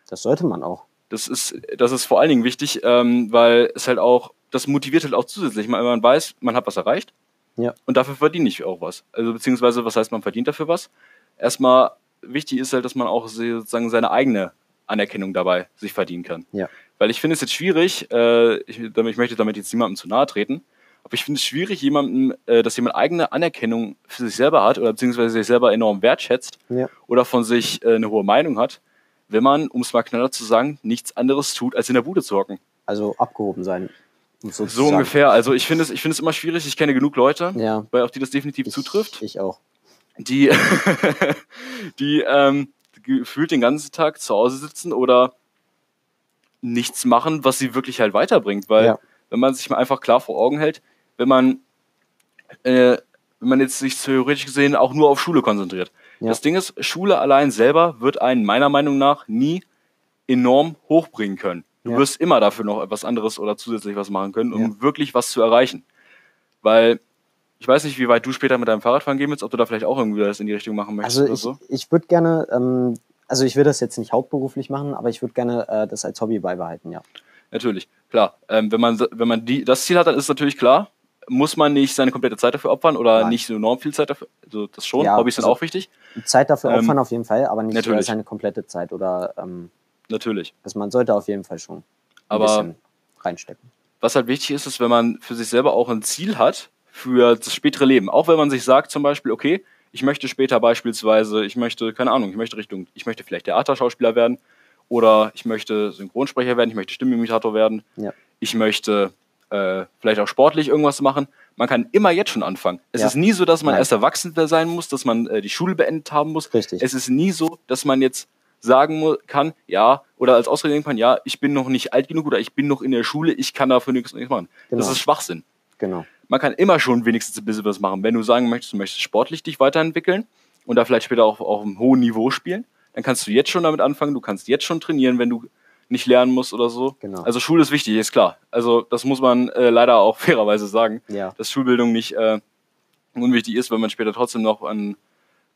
Das sollte man auch. Das ist, das ist vor allen Dingen wichtig, ähm, weil es halt auch, das motiviert halt auch zusätzlich, wenn man weiß, man hat was erreicht Ja. und dafür verdiene ich auch was. Also beziehungsweise, was heißt, man verdient dafür was? Erstmal wichtig ist halt, dass man auch sozusagen seine eigene Anerkennung dabei sich verdienen kann. Ja. Weil ich finde es jetzt schwierig, äh, ich, damit, ich möchte damit jetzt niemandem zu nahe treten, aber ich finde es schwierig, jemandem, äh, dass jemand eigene Anerkennung für sich selber hat oder beziehungsweise sich selber enorm wertschätzt Ja. oder von sich äh, eine hohe Meinung hat, wenn man, um es mal knaller zu sagen, nichts anderes tut, als in der Bude zu hocken. Also abgehoben sein. um So sozusagen. ungefähr. Also ich finde es, ich finde es immer schwierig. Ich kenne genug Leute, Ja. bei auf die das definitiv Ich, zutrifft, Ich auch. die, die ähm, gefühlt den ganzen Tag zu Hause sitzen oder nichts machen, was sie wirklich halt weiterbringt. Weil Ja. wenn man sich mal einfach klar vor Augen hält, wenn man, äh, wenn man jetzt sich theoretisch gesehen auch nur auf Schule konzentriert. Ja. Das Ding ist, Schule allein selber wird einen meiner Meinung nach nie enorm hochbringen können. Du Ja. wirst immer dafür noch etwas anderes oder zusätzlich was machen können, um Ja. wirklich was zu erreichen. Weil ich weiß nicht, wie weit du später mit deinem Fahrradfahren gehen willst, ob du da vielleicht auch irgendwie was in die Richtung machen möchtest Also oder ich, so. ich würde gerne, ähm, also ich will das jetzt nicht hauptberuflich machen, aber ich würde gerne äh, das als Hobby beibehalten, ja. Natürlich, klar. Ähm, wenn man, wenn man die, das Ziel hat, dann ist natürlich klar, muss man nicht seine komplette Zeit dafür opfern oder Nein. nicht so enorm viel Zeit dafür. Also das schon. Ja, Hobbys sind also- auch wichtig. Zeit dafür Ähm, opfern auf jeden Fall, aber nicht natürlich. seine komplette Zeit oder ähm, Natürlich. also man sollte auf jeden Fall schon ein Aber- bisschen reinstecken. was halt wichtig ist, ist, wenn man für sich selber auch ein Ziel hat für das spätere Leben. Auch wenn man sich sagt, zum Beispiel, okay, ich möchte später beispielsweise, ich möchte, keine Ahnung, ich möchte Richtung, ich möchte vielleicht Theaterschauspieler werden oder ich möchte Synchronsprecher werden, ich möchte Stimmenimitator werden, Ja. ich möchte äh, vielleicht auch sportlich irgendwas machen. Man kann immer jetzt schon anfangen. Es Ja. ist nie so, dass man Nein. erst erwachsen sein muss, dass man äh, die Schule beendet haben muss. Richtig. Es ist nie so, dass man jetzt sagen kann, ja, oder als Ausrede nehmen kann, ja, ich bin noch nicht alt genug oder ich bin noch in der Schule, ich kann dafür nichts, machen. Das Genau. ist Schwachsinn. Genau. Man kann immer schon wenigstens ein bisschen was machen. Wenn du sagen möchtest, du möchtest sportlich dich weiterentwickeln und da vielleicht später auch auf einem hohen Niveau spielen, dann kannst du jetzt schon damit anfangen, du kannst jetzt schon trainieren, wenn du nicht lernen musst oder so. Genau. Also Schule ist wichtig, ist klar. Also das muss man äh, leider auch fairerweise sagen, Ja. dass Schulbildung nicht äh, unwichtig ist, weil man später trotzdem noch einen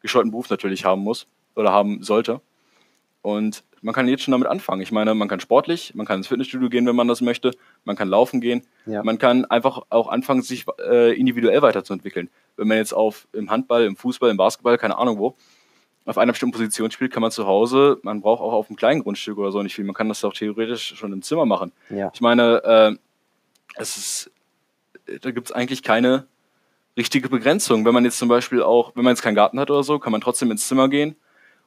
gescheuten Beruf natürlich haben muss oder haben sollte. Und man kann jetzt schon damit anfangen. Ich meine, man kann sportlich, man kann ins Fitnessstudio gehen, wenn man das möchte, man kann laufen gehen, Ja. man kann einfach auch anfangen, sich äh, individuell weiterzuentwickeln. Wenn man jetzt auf im Handball, im Fußball, im Basketball, keine Ahnung wo, auf einer bestimmten Position spielt, kann man zu Hause, man braucht auch auf einem kleinen Grundstück oder so nicht viel. Man kann das auch theoretisch schon im Zimmer machen. Ja. Ich meine, äh, es ist, da gibt es eigentlich keine richtige Begrenzung. Wenn man jetzt zum Beispiel auch, wenn man jetzt keinen Garten hat oder so, kann man trotzdem ins Zimmer gehen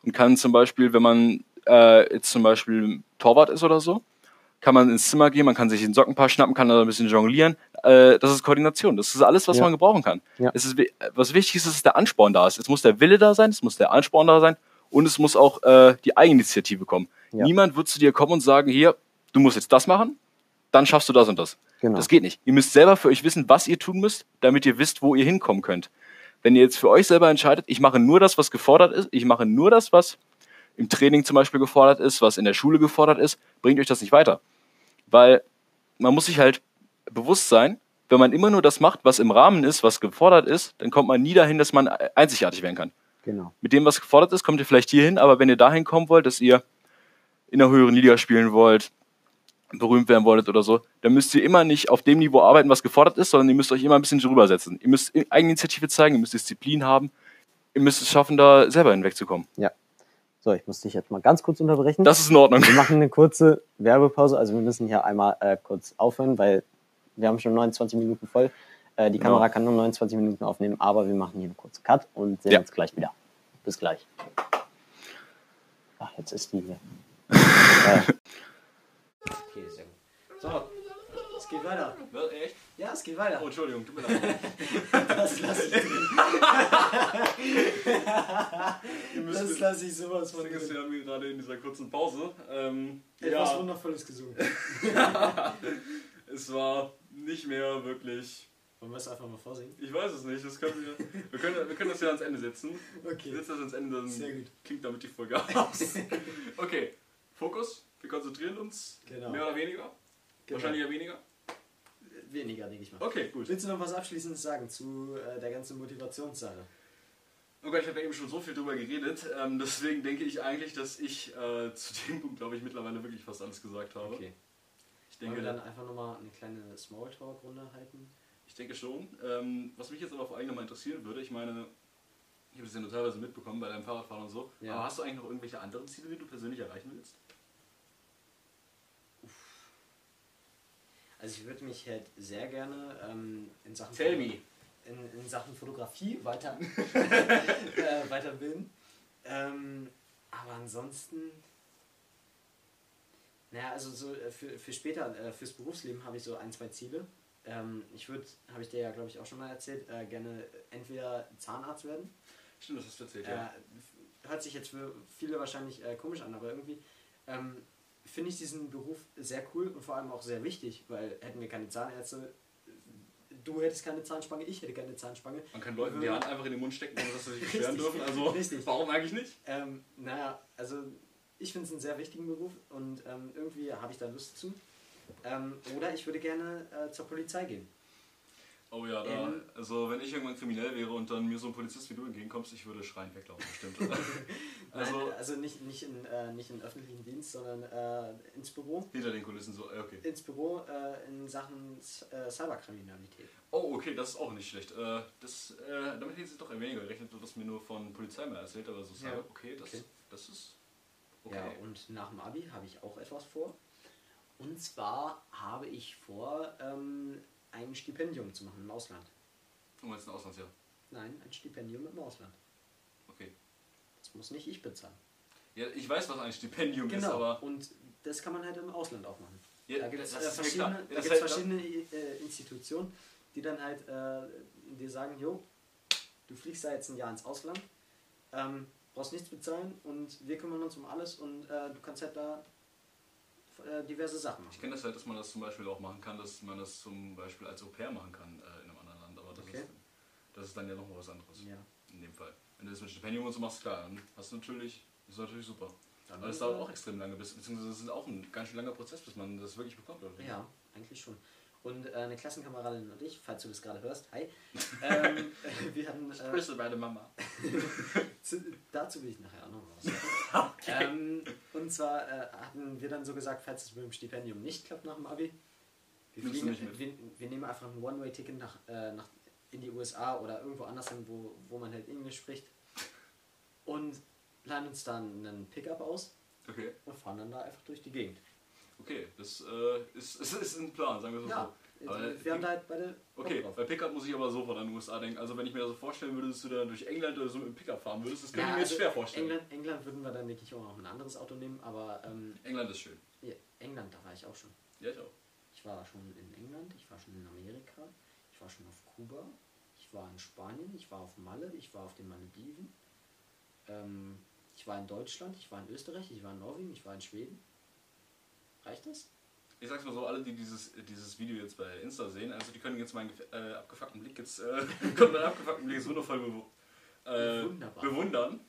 und kann zum Beispiel, wenn man äh, jetzt zum Beispiel Torwart ist oder so, kann man ins Zimmer gehen, man kann sich den Sockenpaar schnappen, kann da ein bisschen jonglieren. Äh, das ist Koordination. Das ist alles, was Ja. man gebrauchen kann. Ja. Es ist, was wichtig ist, ist, dass der Ansporn da ist. Es muss der Wille da sein, es muss der Ansporn da sein und es muss auch äh, die Eigeninitiative kommen. Ja. Niemand wird zu dir kommen und sagen, hier, du musst jetzt das machen, dann schaffst du das und das. Genau. Das geht nicht. Ihr müsst selber für euch wissen, was ihr tun müsst, damit ihr wisst, wo ihr hinkommen könnt. Wenn ihr jetzt für euch selber entscheidet, ich mache nur das, was gefordert ist, ich mache nur das, was im Training zum Beispiel gefordert ist, was in der Schule gefordert ist, bringt euch das nicht weiter. Weil man muss sich halt bewusst sein, wenn man immer nur das macht, was im Rahmen ist, was gefordert ist, dann kommt man nie dahin, dass man einzigartig werden kann. Genau. Mit dem, was gefordert ist, kommt ihr vielleicht hierhin, aber wenn ihr dahin kommen wollt, dass ihr in einer höheren Liga spielen wollt, berühmt werden wolltet oder so, dann müsst ihr immer nicht auf dem Niveau arbeiten, was gefordert ist, sondern ihr müsst euch immer ein bisschen drüber setzen. Ihr müsst Eigeninitiative zeigen, ihr müsst Disziplin haben, ihr müsst es schaffen, da selber hinwegzukommen. Ja. So, ich muss dich jetzt mal ganz kurz unterbrechen. Das ist in Ordnung. wir machen eine kurze Werbepause. Also wir müssen hier einmal äh, kurz aufhören, weil wir haben schon 29 Minuten voll. Äh, die Genau. Kamera kann nur 29 Minuten aufnehmen, aber wir machen hier einen kurzen Cut und sehen Ja. uns gleich wieder. Bis gleich. Ach, jetzt ist die hier. Okay, sehr gut. So, es geht weiter. Echt? Ja, es geht weiter. Oh, Entschuldigung, tut mir leid. Das lasse ich drin. Das lasse ich sowas von Das Ding ist, drin. wir haben hier gerade in dieser kurzen Pause. Ähm, Etwas ja, Wundervolles gesungen. es war nicht mehr wirklich. Wollen wir es einfach mal vorsingen? Ich weiß es nicht. Das können wir, wir, können, wir können das ja ans Ende setzen. Okay. Setzt das ans Ende, dann Sehr gut. klingt damit die Folge aus. Okay, Fokus. Wir konzentrieren uns. Genau. Mehr oder weniger? Wahrscheinlich eher weniger. Weniger, denke ich mal. Okay, gut. Willst du noch was Abschließendes sagen zu äh, der ganzen Motivationssache? Oh Gott, ich habe ja eben schon so viel drüber geredet. Ähm, deswegen denke ich eigentlich, dass ich äh, zu dem Punkt, glaube ich, mittlerweile wirklich fast alles gesagt habe. Okay. Ich Wollen denke, wir dann einfach nochmal eine kleine Smalltalk-Runde halten? Ich denke schon. Ähm, was mich jetzt aber vor allem nochmal interessieren würde, ich meine, ich habe das ja nur teilweise mitbekommen bei deinem Fahrradfahren und so, Ja. aber hast du eigentlich noch irgendwelche anderen Ziele, die du persönlich erreichen willst? Also ich würde mich halt sehr gerne ähm, in Sachen Tell me. in, in Sachen Fotografie weiter äh, weiterbilden. Ähm, aber ansonsten, naja, also so äh, für, für später, äh, fürs Berufsleben habe ich so ein, zwei Ziele. Ähm, ich würde, habe ich dir ja glaube ich auch schon mal erzählt, äh, gerne entweder Zahnarzt werden. Stimmt, das hast du erzählt, Äh, ja. hört sich jetzt für viele wahrscheinlich komisch an, aber irgendwie ähm, finde ich diesen Beruf sehr cool und vor allem auch sehr wichtig, weil hätten wir keine Zahnärzte, du hättest keine Zahnspange, ich hätte keine Zahnspange. Man kann Leuten die Hand einfach in den Mund stecken, ohne dass sie sich beschweren dürfen. Also, Richtig. warum eigentlich nicht? Ähm, naja, also ich finde es einen sehr wichtigen Beruf und ähm, irgendwie habe ich da Lust zu. Ähm, oder ich würde gerne äh, zur Polizei gehen. Oh ja, da, Ähm. also wenn ich irgendwann kriminell wäre und dann mir so ein Polizist wie du entgegenkommst, ich würde schreien weglaufen, bestimmt. also Nein, also nicht, nicht, in, äh, nicht in öffentlichen Dienst, sondern äh, ins Büro. hinter den Kulissen so, äh, okay. Ins Büro äh, in Sachen äh, Cyberkriminalität. Oh, okay, das ist auch nicht schlecht. Äh, das, damit hätte ich doch eher weniger gerechnet, du hast mir nur von Polizei mal erzählt, aber so Ja. Cyber, okay, das, Okay. das ist okay. Ja, und nach dem Abi habe ich auch etwas vor. Und zwar habe ich vor, ähm, ein Stipendium zu machen im Ausland. Um jetzt ein Auslandsjahr. Nein, ein Stipendium im Ausland. Okay. Das muss nicht ich bezahlen. Ja, ich weiß, was ein Stipendium ist, Genau. aber. Und das kann man halt im Ausland auch machen. Ja, da gibt es äh, ist verschiedene, da gibt's verschiedene äh, Institutionen, die dann halt äh, dir sagen, jo, du fliegst da jetzt ein Jahr ins Ausland, ähm, brauchst nichts bezahlen und wir kümmern uns um alles und äh, du kannst halt da äh, diverse Sachen Ich machen. kenne das halt, dass man das zum Beispiel auch machen kann, dass man das zum Beispiel als Au pair machen kann äh, in einem anderen Land. Aber das, Okay. ist, das ist dann ja nochmal was anderes. Ja. In dem Fall. Wenn du das mit Stipendium und so machst, klar, dann hast du natürlich, das ist natürlich super. Dann Aber das ist, dauert äh, auch extrem lange, bis, beziehungsweise das ist auch ein ganz schön langer Prozess, bis man das wirklich bekommt. Oder? Ja, eigentlich schon. Und äh, eine Klassenkameradin und ich, falls du das gerade hörst, hi, ähm, wir hatten... Äh, Grüße meine Mama. Zu, dazu will ich nachher auch noch was sagen. ähm, und zwar äh, hatten wir dann so gesagt, falls es mit dem Stipendium nicht klappt nach dem Abi, wir, fliegen, wir, wir nehmen einfach ein One-Way-Ticket nach, äh, nach, in die USA oder irgendwo anders hin, wo, wo man halt Englisch spricht und leihen uns dann einen Pickup aus Okay, und fahren dann da einfach durch die Gegend. Okay, das äh, ist, ist, ist ein Plan, sagen wir so. Ja, so. Aber wir haben da halt beide Okay, bei Pickup muss ich aber sofort an den USA denken. Also wenn ich mir das so vorstellen würde, dass du da durch England oder so mit dem Pickup fahren würdest, das kann Ja, ich mir jetzt also schwer vorstellen. England, England würden wir dann, denke ich, auch noch ein anderes Auto nehmen, aber ähm, England ist schön. ja, England, da war ich auch schon. Ja, ich auch. Ich war schon in England, ich war schon in Amerika, ich war schon auf Kuba, ich war in Spanien, ich war auf Malle, ich war auf den Malediven, ähm, ich war in Deutschland, ich war in Österreich, ich war in Norwegen, ich war in Schweden. Reicht das? Ich sag's mal so, alle, die dieses, dieses Video jetzt bei Insta sehen, also die können jetzt meinen äh, abgefuckten Blick jetzt, äh, können meinen abgefuckten Blick jetzt wundervoll bewu äh, bewundern.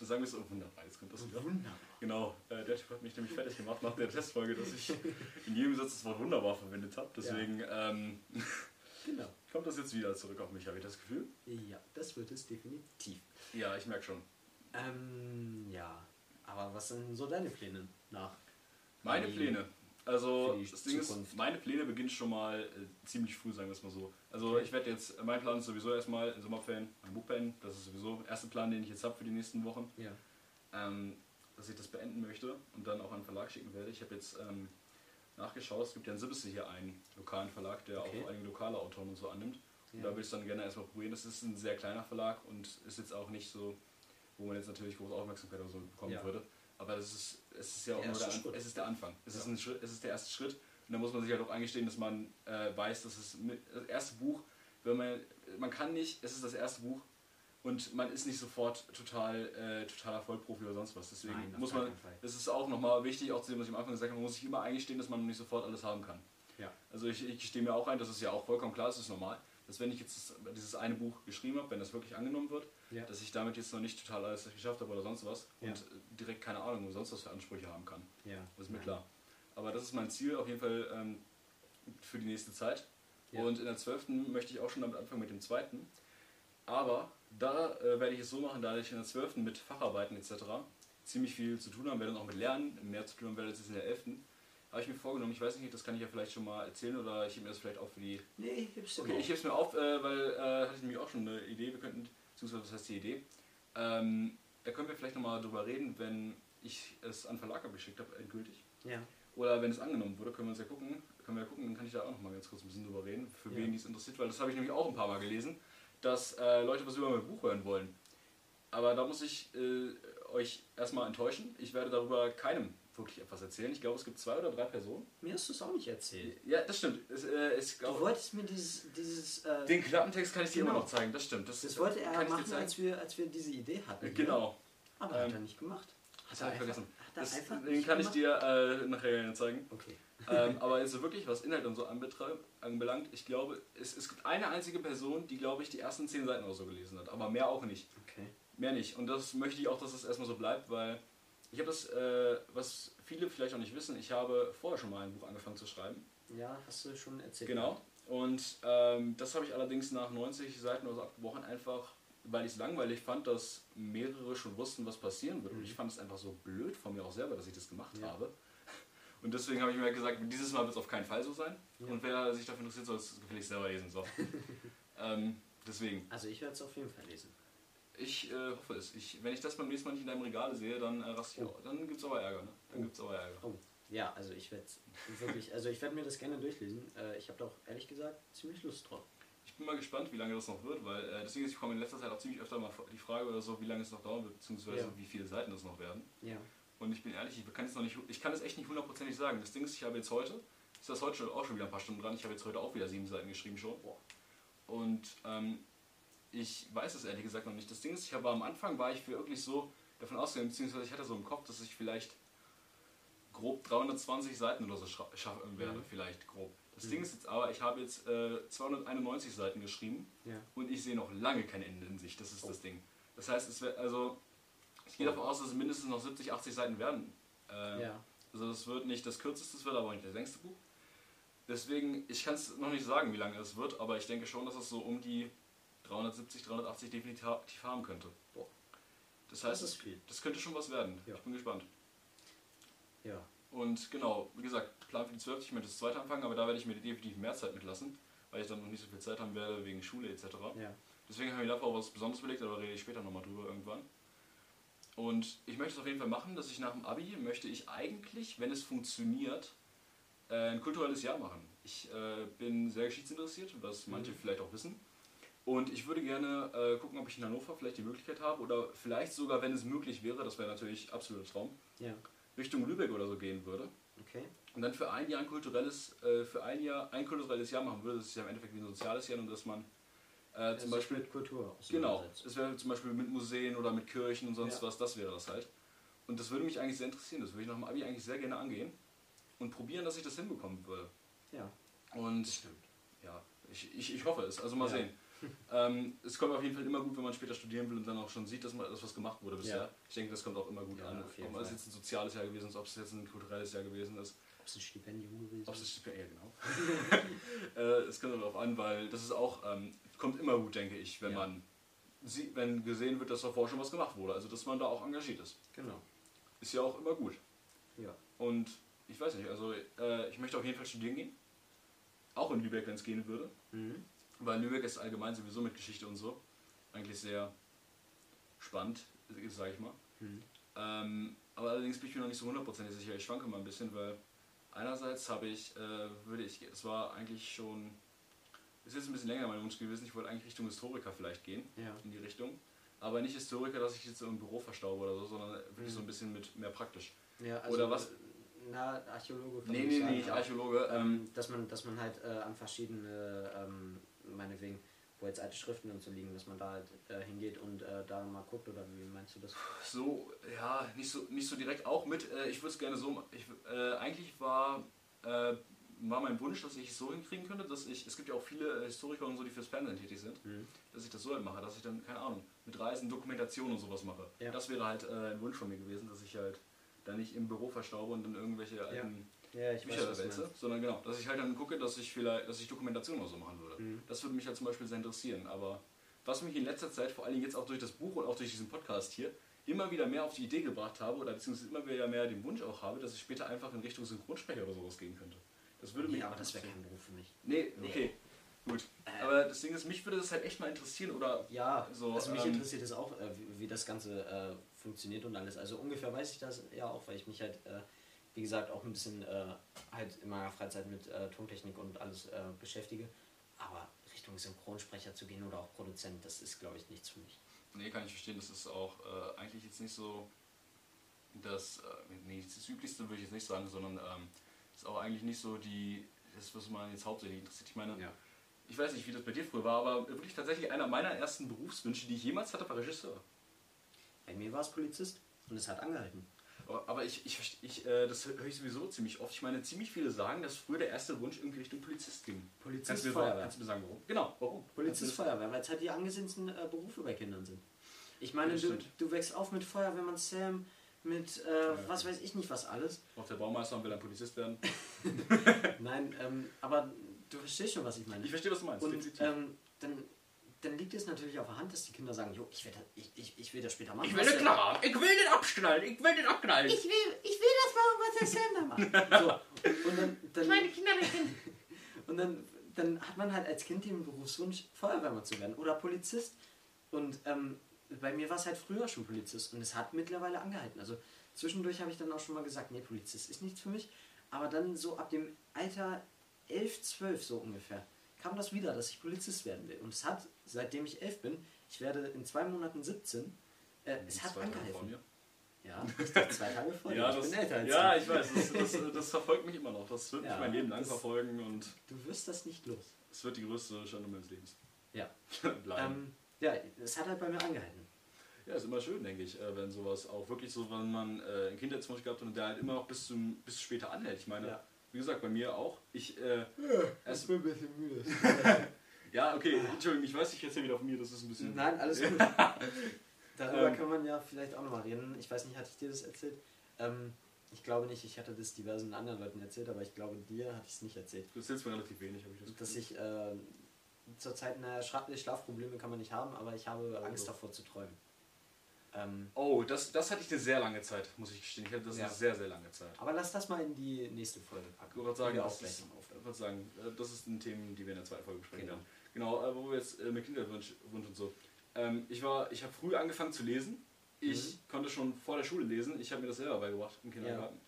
Sagen wir es so, wunderbar, jetzt kommt das wieder. Wunderbar. Genau, äh, der Typ hat mich nämlich fertig gemacht nach der Testfolge, dass ich in jedem Satz das Wort wunderbar verwendet habe. Deswegen ähm, Genau. kommt das jetzt wieder zurück auf mich, habe ich das Gefühl. Ja, das wird es definitiv. Ja, ich merke schon. Ähm, ja. Aber was sind so deine Pläne nach? Meine die- Pläne. Also, das Ding Zukunft. ist, meine Pläne beginnen schon mal äh, ziemlich früh, sagen wir es mal so. Also, Okay. ich werde jetzt, mein Plan ist sowieso erstmal in Sommerferien mein Buch beenden. Das ist sowieso der erste Plan, den ich jetzt habe für die nächsten Wochen. Ja. Ähm, dass ich das beenden möchte und dann auch an den Verlag schicken werde. Ich habe jetzt ähm, nachgeschaut, es gibt ja in Sibbese hier einen lokalen Verlag, der Okay. auch einige lokale Autoren und so annimmt. Und da würde ich dann gerne erstmal probieren. Das ist ein sehr kleiner Verlag und ist jetzt auch nicht so, wo man jetzt natürlich große Aufmerksamkeit oder so bekommen Ja. würde. Aber das ist, es ist ja auch Der nur der, An es ist der Anfang. Es, ist Ja. ein Schritt, es ist der erste Schritt. Und da muss man sich halt auch eingestehen, dass man äh, weiß, dass es mit, das erste Buch, wenn man, man kann nicht, es ist das erste Buch und man ist nicht sofort total, äh, totaler Vollprofi oder sonst was. Deswegen Nein, muss man, das ist auch nochmal wichtig, auch zu dem, was ich am Anfang gesagt habe, man muss sich immer eingestehen, dass man nicht sofort alles haben kann. Ja. Also ich, ich stehe mir auch ein, das ist ja auch vollkommen klar, das ist normal, dass wenn ich jetzt dieses eine Buch geschrieben habe, wenn das wirklich angenommen wird, Ja. dass ich damit jetzt noch nicht total alles geschafft habe oder sonst was Ja. und äh, direkt keine Ahnung, sonst was für Ansprüche haben kann. Ja. Das ist mir klar. Aber das ist mein Ziel auf jeden Fall ähm, für die nächste Zeit. Und in der 12. möchte ich auch schon damit anfangen mit dem zweiten. Aber da äh, werde ich es so machen, da ich in der 12. mit Facharbeiten etc. ziemlich viel zu tun haben werde und auch mit Lernen mehr zu tun haben werde als in der 11. Habe ich mir vorgenommen, ich weiß nicht, das kann ich ja vielleicht schon mal erzählen oder ich hebe mir das vielleicht auch für die Nee, gib's dir Okay, ich hebe es mir auf, äh, weil äh, hatte ich nämlich auch schon eine Idee. Wir könnten, beziehungsweise was heißt die Idee? Ähm, da können wir vielleicht nochmal drüber reden, wenn ich es an Verlag abgeschickt habe, endgültig. Ja. Oder wenn es angenommen wurde, können wir uns ja gucken. Können wir ja gucken, dann kann ich da auch nochmal ganz kurz ein bisschen drüber reden, für Ja. wen dies interessiert, weil das habe ich nämlich auch ein paar Mal gelesen, dass äh, Leute was über mein Buch hören wollen. Aber da muss ich äh, euch erstmal enttäuschen. Ich werde darüber keinem wirklich etwas erzählen. Ich glaube, es gibt zwei oder drei Personen. Mir hast du es auch nicht erzählt. Ja, das stimmt. Es, äh, es, Du wolltest mir dieses, dieses äh, den Klappentext kann ich dir Genau. immer noch zeigen, das stimmt. Das, das wollte er ich dir machen, als wir, als wir diese Idee hatten. Äh, Genau. Aber hat Ähm, er nicht gemacht. Das habe ich vergessen. Hat er Das, einfach den kann ich gemacht? dir äh, nachher gerne zeigen. Okay. ähm, aber also wirklich, was Inhalt und so anbelangt, ich glaube, es, es gibt eine einzige Person, die, glaube ich, die ersten zehn Seiten oder so gelesen hat. Aber mehr auch nicht. Okay. Mehr nicht. Und das möchte ich auch, dass es erstmal so bleibt, weil ich habe das, äh, was viele vielleicht auch nicht wissen, ich habe vorher schon mal ein Buch angefangen zu schreiben. Ja, hast du schon erzählt. Genau. Und ähm, das habe ich allerdings nach 90 Seiten oder so abgebrochen, einfach weil ich es langweilig fand, dass mehrere schon wussten, was passieren wird. Und ich fand es einfach so blöd von mir auch selber, dass ich das gemacht Ja. habe. Und deswegen habe ich mir gesagt, dieses Mal wird es auf keinen Fall so sein. Ja. Und wer sich dafür interessiert, soll es gefälligst selber lesen. So. ähm, deswegen, Also ich werde es auf jeden Fall lesen. Ich äh, hoffe es. Ich, wenn ich das beim nächsten Mal nicht in deinem Regal sehe, dann äh, raste ich Oh. auch. Dann gibt es aber Ärger. Ne? Dann Oh. gibt's aber Ärger. Oh, ja, also ich werde wirklich, also ich werde mir das gerne durchlesen. Äh, ich habe doch ehrlich gesagt ziemlich Lust drauf. Ich bin mal gespannt, wie lange das noch wird, weil äh, deswegen ist, ich komme in letzter Zeit auch ziemlich öfter mal die Frage oder so, wie lange es noch dauern wird, beziehungsweise Ja. wie viele Seiten es noch werden. Ja. Und ich bin ehrlich, ich kann es noch nicht, ich kann es echt nicht hundertprozentig sagen. Das Ding ist, ich habe jetzt heute, ist das heute schon, auch schon wieder ein paar Stunden dran, ich habe jetzt heute auch wieder sieben Seiten geschrieben schon. Boah. Und ähm, ich weiß es ehrlich gesagt noch nicht. Das Ding ist, ich habe am Anfang war ich wirklich so davon ausgegangen, beziehungsweise ich hatte so im Kopf, dass ich vielleicht grob 320 Seiten oder so schaffen werde, Mhm. vielleicht grob. Das Ding ist jetzt aber, ich habe jetzt äh, 291 Seiten geschrieben Ja. und ich sehe noch lange kein Ende in sich. Das ist Oh. das Ding. Das heißt, es wird also ich gehe davon aus, dass es mindestens noch 70, 80 Seiten werden. Äh, Ja. Also das wird nicht das kürzeste, es wird aber auch nicht das längste Buch. Deswegen, ich kann es noch nicht sagen, wie lange es wird, aber ich denke schon, dass es so um die 370, 380 definitiv haben könnte. Boah. Das heißt, Das ist viel. das könnte schon was werden. Ja. Ich bin gespannt. Ja. Und genau, wie gesagt, Plan für die 12. Ich möchte das zweite anfangen, aber da werde ich mir definitiv mehr Zeit mitlassen, weil ich dann noch nicht so viel Zeit haben werde wegen Schule etc. Ja. Deswegen habe ich mir dafür auch was Besonderes überlegt, aber rede ich später nochmal drüber irgendwann. Und ich möchte es auf jeden Fall machen, dass ich nach dem Abi möchte ich eigentlich, wenn es funktioniert, äh, ein kulturelles Jahr machen. Ich äh, bin sehr geschichtsinteressiert, was manche Mhm. vielleicht auch wissen. Und ich würde gerne äh, gucken, ob ich in Hannover vielleicht die Möglichkeit habe oder vielleicht sogar, wenn es möglich wäre, das wäre natürlich absoluter Traum, Ja. Richtung Lübeck oder so gehen würde. Okay. Und dann für ein Jahr ein kulturelles, äh, für ein Jahr ein kulturelles Jahr machen würde. Das ist ja im Endeffekt wie ein soziales Jahr, und dass man äh, zum Beispiel mit Kultur Genau, es wäre zum Beispiel mit Museen oder mit Kirchen und sonst Ja. was, das wäre das halt. Und das würde mich eigentlich sehr interessieren, das würde ich nach dem Abi eigentlich sehr gerne angehen und probieren, dass ich das hinbekommen würde. Ja. Und Stimmt. ja, ich, ich, ich hoffe es, also mal Ja. sehen. Ähm, es kommt auf jeden Fall immer gut, wenn man später studieren will und dann auch schon sieht, dass man das was gemacht wurde bisher. Ja. Ich denke, das kommt auch immer gut Ja, an. ob es jetzt ein soziales Jahr gewesen ist, ob es jetzt ein kulturelles Jahr gewesen ist. Ob es ein Stipendium gewesen Ob es ist? das ja, genau. äh, es kommt darauf an, weil das ist auch, ähm, kommt immer gut, denke ich, wenn Ja. man sieht, wenn gesehen wird, dass davor schon was gemacht wurde. Also dass man da auch engagiert ist. Genau. Ist ja auch immer gut. Ja. Und ich weiß nicht, also äh, ich möchte auf jeden Fall studieren gehen. Auch in Lübeck, wenn es gehen würde. Mhm. Weil Lübeck ist allgemein sowieso mit Geschichte und so eigentlich sehr spannend, sage ich mal. Mhm. Ähm, aber allerdings bin ich mir noch nicht so hundertprozentig sicher. Ich schwanke mal ein bisschen, weil einerseits habe ich, äh, würde ich, es war eigentlich schon ist jetzt ein bisschen länger mein Wunsch gewesen. Ich wollte eigentlich Richtung Historiker vielleicht gehen, Ja. in die Richtung. Aber nicht Historiker, dass ich jetzt so im Büro verstaube oder so, sondern wirklich so ein bisschen mit mehr praktisch. Ja, Oder was- Na, Archäologe. Nee, nee, nee, nicht aber, Archäologe. Ähm, Ähm, dass man, dass man halt äh, an verschiedene, ähm, meinetwegen, wo jetzt alte Schriften und so liegen, dass man da halt äh, hingeht und äh, da mal guckt oder wie meinst du das? so, ja, nicht so, nicht so direkt auch mit. Äh, ich würde es gerne so. Ich, äh, eigentlich war, äh, war mein Wunsch, dass ich es so hinkriegen könnte, dass ich. Es gibt ja auch viele äh, Historiker und so, die fürs Fernsehen tätig sind, Mhm. dass ich das so halt mache, dass ich dann, keine Ahnung, mit Reisen, Dokumentation und sowas mache. Ja. Das wäre halt ein Wunsch von mir gewesen, dass ich halt da nicht im Büro verstaube und dann irgendwelche alten Ja, ich Bücher wälze, sondern genau, dass ich halt dann gucke, dass ich vielleicht, dass ich Dokumentation oder so machen würde. Mhm. Das würde mich halt zum Beispiel sehr interessieren. Aber was mich in letzter Zeit, vor allem jetzt auch durch das Buch und auch durch diesen Podcast hier, immer wieder mehr auf die Idee gebracht habe oder beziehungsweise immer wieder mehr den Wunsch auch habe, dass ich später einfach in Richtung Synchronsprecher oder sowas gehen könnte. Das würde mich. Nee, aber das wäre kein Beruf für mich. Nee, Nee. okay. Gut. Äh. Aber das Ding ist, mich würde das halt echt mal interessieren oder. Ja, So, also mich ähm, interessiert es auch, äh, wie, wie das Ganze äh, funktioniert und alles. Also ungefähr weiß ich das ja auch, weil ich mich halt, äh, wie gesagt, auch ein bisschen äh, halt in meiner Freizeit mit äh, Tontechnik und alles äh, beschäftige. Aber Richtung Synchronsprecher zu gehen oder auch Produzent, das ist, glaube ich, nichts für mich. Nee, kann ich verstehen. Das ist auch äh, eigentlich jetzt nicht so das, äh, nee, das Üblichste würde ich jetzt nicht sagen, sondern ähm, ist auch eigentlich nicht so die, das, was man jetzt hauptsächlich interessiert. Ich meine, ich weiß nicht, wie das bei dir früher war, aber wirklich tatsächlich einer meiner ersten Berufswünsche, die ich jemals hatte, war Regisseur. Bei mir war es Polizist und es hat angehalten. Aber, ich, ich, ich äh, das höre ich sowieso ziemlich oft. Ich meine, ziemlich viele sagen, dass früher der erste Wunsch irgendwie Richtung Polizist ging. Polizist, kannst mir, Feuerwehr. kannst du mir sagen, warum? Genau, warum? Polizist, Feuerwehr, weil es halt die angesehensten äh, Berufe bei Kindern sind. Ich meine, Ja, du, du wächst auf mit Feuerwehrmann Sam, mit äh, was weiß ich nicht was alles. Auch der Baumeister und will ein Polizist werden. Nein, ähm, aber du verstehst schon, was ich meine. Ich verstehe, was du meinst. Und ähm, dann, dann liegt es natürlich auf der Hand, dass die Kinder sagen, jo, ich, werd, das- ich, ich, ich will das später machen. ich will der- klar, ich will den abknallen, ich will den abknallen. Ich will, ich will das machen, was der Sam da macht. So, und dann, dann, Kinder richten. und dann, dann hat man halt als Kind den Berufswunsch, Feuerwehrmann zu werden oder Polizist. Und ähm, bei mir war es halt früher schon Polizist und es hat mittlerweile angehalten. Also zwischendurch habe ich dann auch schon mal gesagt, nee, Polizist ist nichts für mich. Aber dann so ab dem Alter 11, 12 so ungefähr kam das wieder, dass ich Polizist werden will. Und es hat, seitdem ich 11 bin, ich werde in zwei Monaten 17, äh, es hat angehalten. Ja, zwei Tage vor. Ja, ich das, bin älter als ja du. ich weiß, das, das, das verfolgt mich immer noch. Das wird mich Ja, mein Leben lang verfolgen und Du wirst das nicht los. es wird die größte Schande meines Lebens Ja. bleiben. Ähm, ja, es hat halt bei mir angehalten. ja, ist immer schön, denke ich, äh, wenn sowas auch wirklich so, wenn man äh, einen Kindheitswunsch gehabt hat und der halt immer noch bis, zum, bis später anhält. Ich meine, Ja. Wie gesagt, bei mir auch. Ich, äh, erst, bin ein bisschen müde. ja, okay, Entschuldigung, ich weiß, ich erzähle wieder von mir, das ist ein bisschen. Nein, alles gut. Darüber Ähm. kann man ja vielleicht auch nochmal reden. Ich weiß nicht, hatte ich dir das erzählt? Ähm, ich glaube nicht, ich hatte das diversen anderen Leuten erzählt, aber ich glaube, dir hatte ich es nicht erzählt. Du erzählst mir relativ wenig, habe ich das Dass Gefühl. ich äh, zurzeit, naja, Schla Schlafprobleme kann man nicht haben, aber ich habe Oh, Angst doch. davor zu träumen. Ähm, Oh, das, das hatte ich eine sehr lange Zeit, muss ich gestehen. Ich hatte das Ja. eine sehr, sehr lange Zeit. aber lass das mal in die nächste Folge packen. Ich würde sagen, das ist, würde sagen, äh, das ist ein Thema, die wir in der zweiten Folge besprechen Genau. werden. Genau, äh, wo wir jetzt äh, mit Kinderwunsch Wunsch und so. Ähm, ich war, ich habe früh angefangen zu lesen. Ich Mhm. konnte schon vor der Schule lesen. Ich habe mir das selber beigebracht im Kindergarten.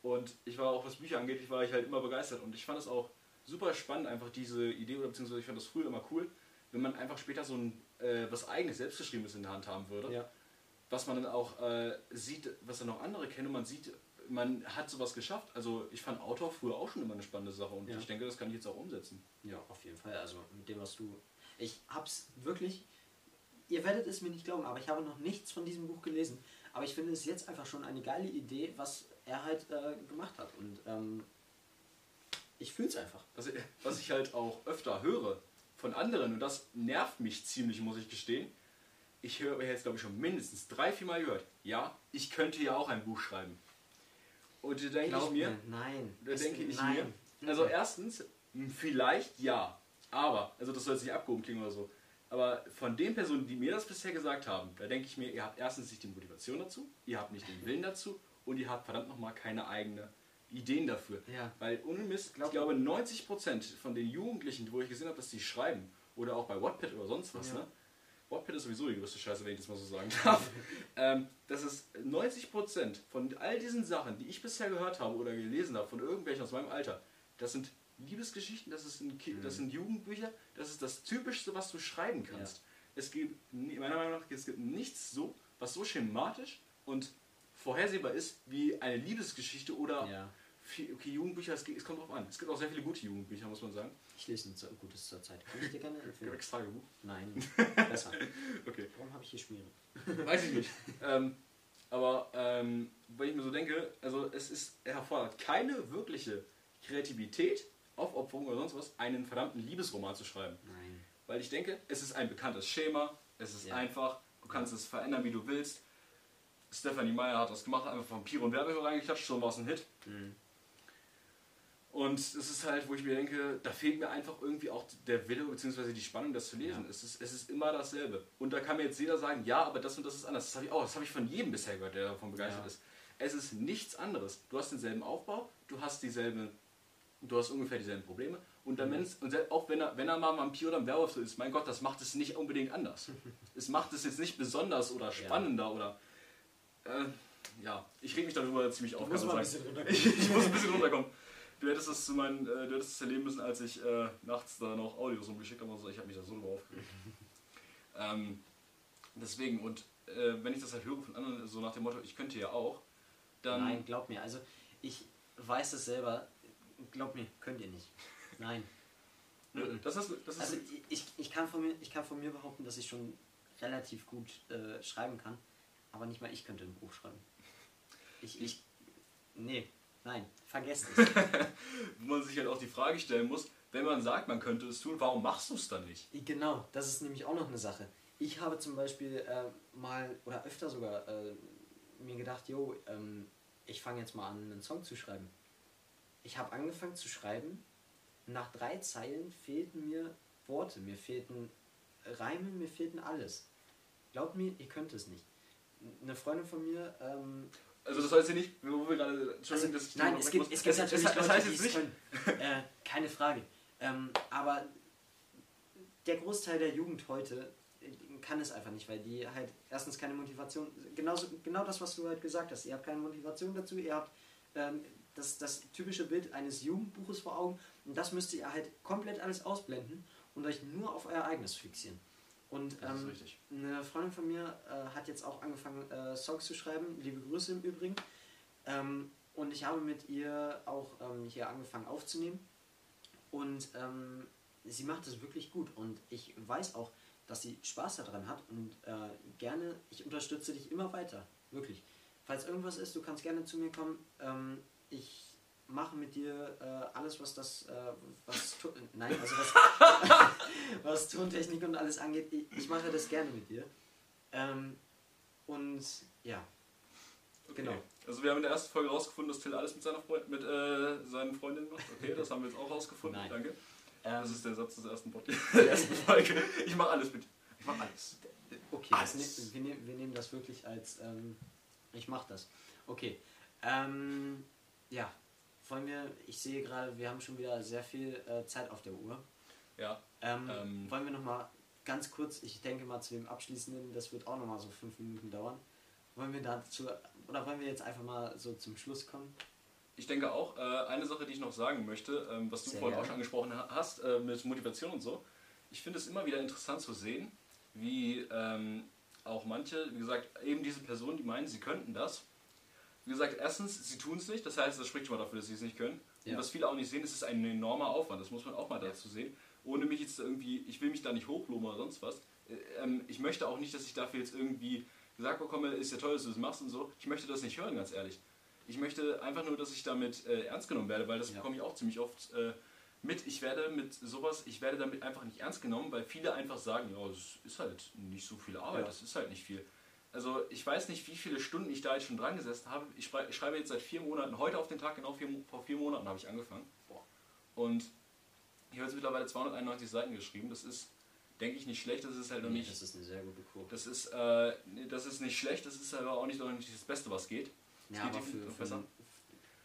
Und ich war auch, was Bücher angeht, ich war ich halt immer begeistert. Und ich fand es auch super spannend, einfach diese Idee, oder beziehungsweise ich fand das früher immer cool, wenn man einfach später so ein äh, was eigenes, selbstgeschriebenes in der Hand haben würde Ja. Was man dann auch äh, sieht, was dann noch andere kennen, und man sieht, man hat sowas geschafft. Also ich fand Autor früher auch schon immer eine spannende Sache und Ja. ich denke, das kann ich jetzt auch umsetzen. Ja, auf jeden Fall. Also mit dem, was du. Ich hab's wirklich. Ihr werdet es mir nicht glauben, aber ich habe noch nichts von diesem Buch gelesen. Aber ich finde es jetzt einfach schon eine geile Idee, was er halt äh, gemacht hat. Und ähm, ich fühl's einfach. Was, was ich halt auch öfter höre von anderen, und das nervt mich ziemlich, muss ich gestehen. Ich höre jetzt, glaube ich, schon mindestens drei, vier Mal gehört. Ja, ich könnte ja auch ein Buch schreiben. Und da denke ich mir, nein. Da denke ich nein. mir. Also erstens, vielleicht ja. Aber, also das soll jetzt nicht abgehoben klingen oder so. Aber von den Personen, die mir das bisher gesagt haben, da denke ich mir, ihr habt erstens nicht die Motivation dazu, ihr habt nicht den Willen dazu und ihr habt verdammt nochmal keine eigene Ideen dafür. Ja. Weil ohne Mist, ich glaube 90% von den Jugendlichen, wo ich gesehen habe, dass die schreiben, oder auch bei Wattpad oder sonst was, Ja. ne? Wattpad ist sowieso die größte Scheiße, wenn ich das mal so sagen darf. ähm, das ist 90% von all diesen Sachen, die ich bisher gehört habe oder gelesen habe, von irgendwelchen aus meinem Alter, das sind Liebesgeschichten, das, ist ein Ki das sind Jugendbücher, das ist das Typischste, was du schreiben kannst. Es gibt, meiner Meinung nach, es gibt nichts so, was so schematisch und vorhersehbar ist wie eine Liebesgeschichte oder Ja. Viel- okay, Jugendbücher, es, es kommt drauf an. Es gibt auch sehr viele gute Jugendbücher, muss man sagen. Ich lese ein so- gutes zur Zeit. Kann ich dir gerne empfehlen? Gregs Tagebuch. Nein, besser. Okay. Warum habe ich hier Schmiere? Weiß ich nicht. ähm, aber ähm, wenn ich mir so denke, also es ist er erfordert keine wirkliche Kreativität, Aufopferung oder sonst was, einen verdammten Liebesroman zu schreiben. Nein. Weil ich denke, es ist ein bekanntes Schema, es ist Ja. einfach, du kannst es verändern, wie du willst. Stephanie Meyer hat das gemacht, einfach Vampire und Werbehörer reingeklatscht, schon war es ein Hit. Mhm. Und es ist halt, wo ich mir denke, da fehlt mir einfach irgendwie auch der Wille bzw. die Spannung, das zu lesen. Ja. Es, ist, es ist immer dasselbe. Und da kann mir jetzt jeder sagen, ja, aber das und das ist anders. Das habe ich auch, das habe ich von jedem bisher gehört, der davon begeistert Ja. ist. Es ist nichts anderes. Du hast denselben Aufbau, du hast dieselbe, du hast ungefähr dieselben Probleme. Und, dann, Mhm. und selbst auch wenn er, wenn er mal ein Vampir oder ein Werwolf ist, mein Gott, das macht es nicht unbedingt anders. es macht es jetzt nicht besonders oder spannender oder. Äh, ja, ich reg mich darüber ziemlich auf. ich muss ein bisschen runterkommen. Du hättest es zu meinen, äh, du hättest es erleben müssen, als ich äh, nachts da noch Audios rumgeschickt habe und so. Ich habe mich da so drüber aufgeregt. ähm, deswegen, und äh, wenn ich das halt höre von anderen, so nach dem Motto, ich könnte ja auch, dann. Nein, glaub mir. Also ich weiß es selber. Glaub mir, könnt ihr nicht. Nein. Das ist, das ist Also ich, ich, kann von mir, ich kann von mir behaupten, dass ich schon relativ gut äh, schreiben kann, aber nicht mal ich könnte ein Buch schreiben. Ich, ich, nee, nein, vergesst es. wo man sich halt auch die Frage stellen muss, wenn man sagt, man könnte es tun, warum machst du es dann nicht? genau, das ist nämlich auch noch eine Sache. Ich habe zum Beispiel äh, mal oder öfter sogar äh, mir gedacht, jo, ähm, ich fange jetzt mal an, einen Song zu schreiben. Ich habe angefangen zu schreiben. Nach drei Zeilen fehlten mir Worte, mir fehlten Reime, mir fehlten alles. Glaubt mir, ihr könnt es nicht. Eine Freundin von mir, ähm, Also das heißt ja nicht, wo wir gerade, also, Entschuldigung, dass ich nein, es gibt, es gibt natürlich das Leute, heißt die jetzt es nicht, können. Äh, keine Frage. Ähm, aber der Großteil der Jugend heute äh, kann es einfach nicht, weil die halt erstens keine Motivation, genauso, genau das, was du halt gesagt hast, ihr habt keine Motivation dazu, ihr habt ähm, das, das typische Bild eines Jugendbuches vor Augen und das müsst ihr halt komplett alles ausblenden und euch nur auf euer eigenes fixieren. Und ähm, eine Freundin von mir äh, hat jetzt auch angefangen, äh, Songs zu schreiben, liebe Grüße im Übrigen. Ähm, und ich habe mit ihr auch ähm, hier angefangen aufzunehmen. Und ähm, sie macht es wirklich gut. Und ich weiß auch, dass sie Spaß daran hat. Und äh, gerne, ich unterstütze dich immer weiter. Wirklich. Falls irgendwas ist, du kannst gerne zu mir kommen. Ähm, ich mache mit dir äh, alles, was das, äh, was, nein, also was, was Tontechnik und alles angeht. Ich, ich mache das gerne mit dir. Ähm, und ja, Okay. Genau. Also wir haben in der ersten Folge rausgefunden, dass Till alles mit seiner Freund mit äh, seinen Freundinnen macht. Okay, das haben wir jetzt auch rausgefunden. Nein. Danke. ähm, Das ist der Satz des ersten Podcast, der ersten Folge. Ich mache alles mit. Ich mache alles. Okay, Alles. ne, wir, nehmen, wir nehmen das wirklich als, ähm, ich mach das. Okay, ähm, ja, wollen wir, ich sehe gerade, wir haben schon wieder sehr viel äh, Zeit auf der Uhr. Ja. Ähm, Ähm. wollen wir nochmal ganz kurz, ich denke mal zu dem Abschließenden, das wird auch nochmal so fünf Minuten dauern. Wollen wir dazu, oder wollen wir jetzt einfach mal so zum Schluss kommen? Ich denke auch, äh, eine Sache, die ich noch sagen möchte, ähm, was du Sehr vorhin auch gerne. schon angesprochen ha- hast, äh, mit Motivation und so. Ich finde es immer wieder interessant zu sehen, wie ähm, auch manche, wie gesagt, eben diese Personen, die meinen, sie könnten das. Wie gesagt, erstens, sie tun es nicht, das heißt, das spricht schon mal dafür, dass sie es nicht können. Ja. Und was viele auch nicht sehen, ist, es ist ein enormer Aufwand, das muss man auch mal dazu sehen. Ohne mich jetzt irgendwie, ich will mich da nicht hochloben oder sonst was. Äh, Ähm, ich möchte auch nicht, dass ich dafür jetzt irgendwie gesagt bekomme, ist ja toll, dass du das machst und so. Ich möchte das nicht hören, ganz ehrlich. Ich möchte einfach nur, dass ich damit äh, ernst genommen werde, weil das Ja. bekomme ich auch ziemlich oft äh, mit. Ich werde mit sowas, ich werde damit einfach nicht ernst genommen, weil viele einfach sagen, ja, das ist halt nicht so viel Arbeit, Ja. das ist halt nicht viel. Also ich weiß nicht, wie viele Stunden ich da jetzt schon dran gesessen habe. Ich, schrei- ich schreibe jetzt seit vier Monaten, heute auf den Tag, genau vier, vor vier Monaten habe ich angefangen. Und ich habe jetzt mittlerweile 291 Seiten geschrieben. Das ist, denke ich, nicht schlecht. Das ist halt noch Nee, nicht das ist eine sehr gute Quote. das ist, äh, das ist nicht schlecht, das ist aber auch nicht, auch nicht das Beste, was geht. Es Ja, geht aber für, noch besser.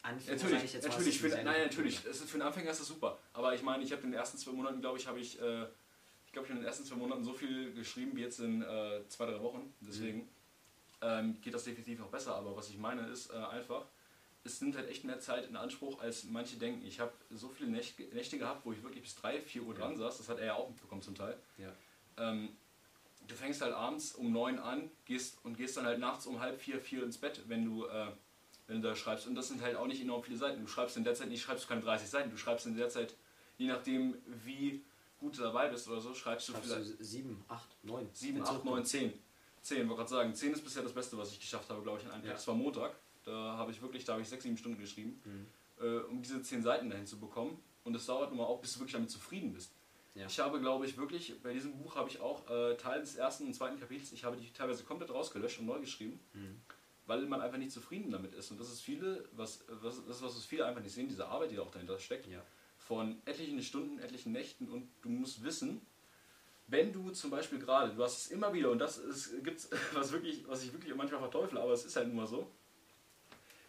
Anfänger Natürlich, ich jetzt natürlich, ist für, das nein, natürlich. Ist, für einen Anfänger ist das super. Aber ich meine, ich habe in den ersten zwei Monaten, glaube ich, habe ich, äh, ich glaube, ich habe in den ersten zwei Monaten so viel geschrieben wie jetzt in äh, zwei, drei Wochen. Deswegen ähm, geht das definitiv noch besser. Aber was ich meine ist äh, einfach, es nimmt halt echt mehr Zeit in Anspruch, als manche denken. Ich habe so viele Nächte, Nächte gehabt, wo ich wirklich bis 3, 4 Uhr dran saß. Das hat er ja auch mitbekommen zum Teil. Ja. Ähm, du fängst halt abends um 9 an gehst und gehst dann halt nachts um halb 4, 4 ins Bett, wenn du, äh, wenn du da schreibst. Und das sind halt auch nicht enorm viele Seiten. Du schreibst in der Zeit nicht, schreibst du keine 30 Seiten. Du schreibst in der Zeit, je nachdem wie gut du dabei bist oder so, schreibst du Schreibst vielleicht du 7, 8, 9. 7, 8, 9, 10. 10, wollte gerade sagen. 10 ist bisher das Beste, was ich geschafft habe, glaube ich, in einem Ja. Tag. Das war Montag. Da habe ich wirklich, da habe ich 6, 7 Stunden geschrieben, Mhm. äh, um diese 10 Seiten dahin zu bekommen. Und es dauert nun mal auch, bis du wirklich damit zufrieden bist. Ja. Ich habe, glaube ich, wirklich, bei diesem Buch habe ich auch äh, Teil des ersten und zweiten Kapitels, ich habe die teilweise komplett rausgelöscht und neu geschrieben, Mhm. weil man einfach nicht zufrieden damit ist. Und das ist viele, was, was, das ist was, was viele einfach nicht sehen, diese Arbeit, die da auch dahinter steckt Ja. von etlichen Stunden, etlichen Nächten und du musst wissen, wenn du zum Beispiel gerade, du hast es immer wieder und das ist, gibt's was wirklich, was ich wirklich manchmal verteufle, aber es ist halt nun mal so.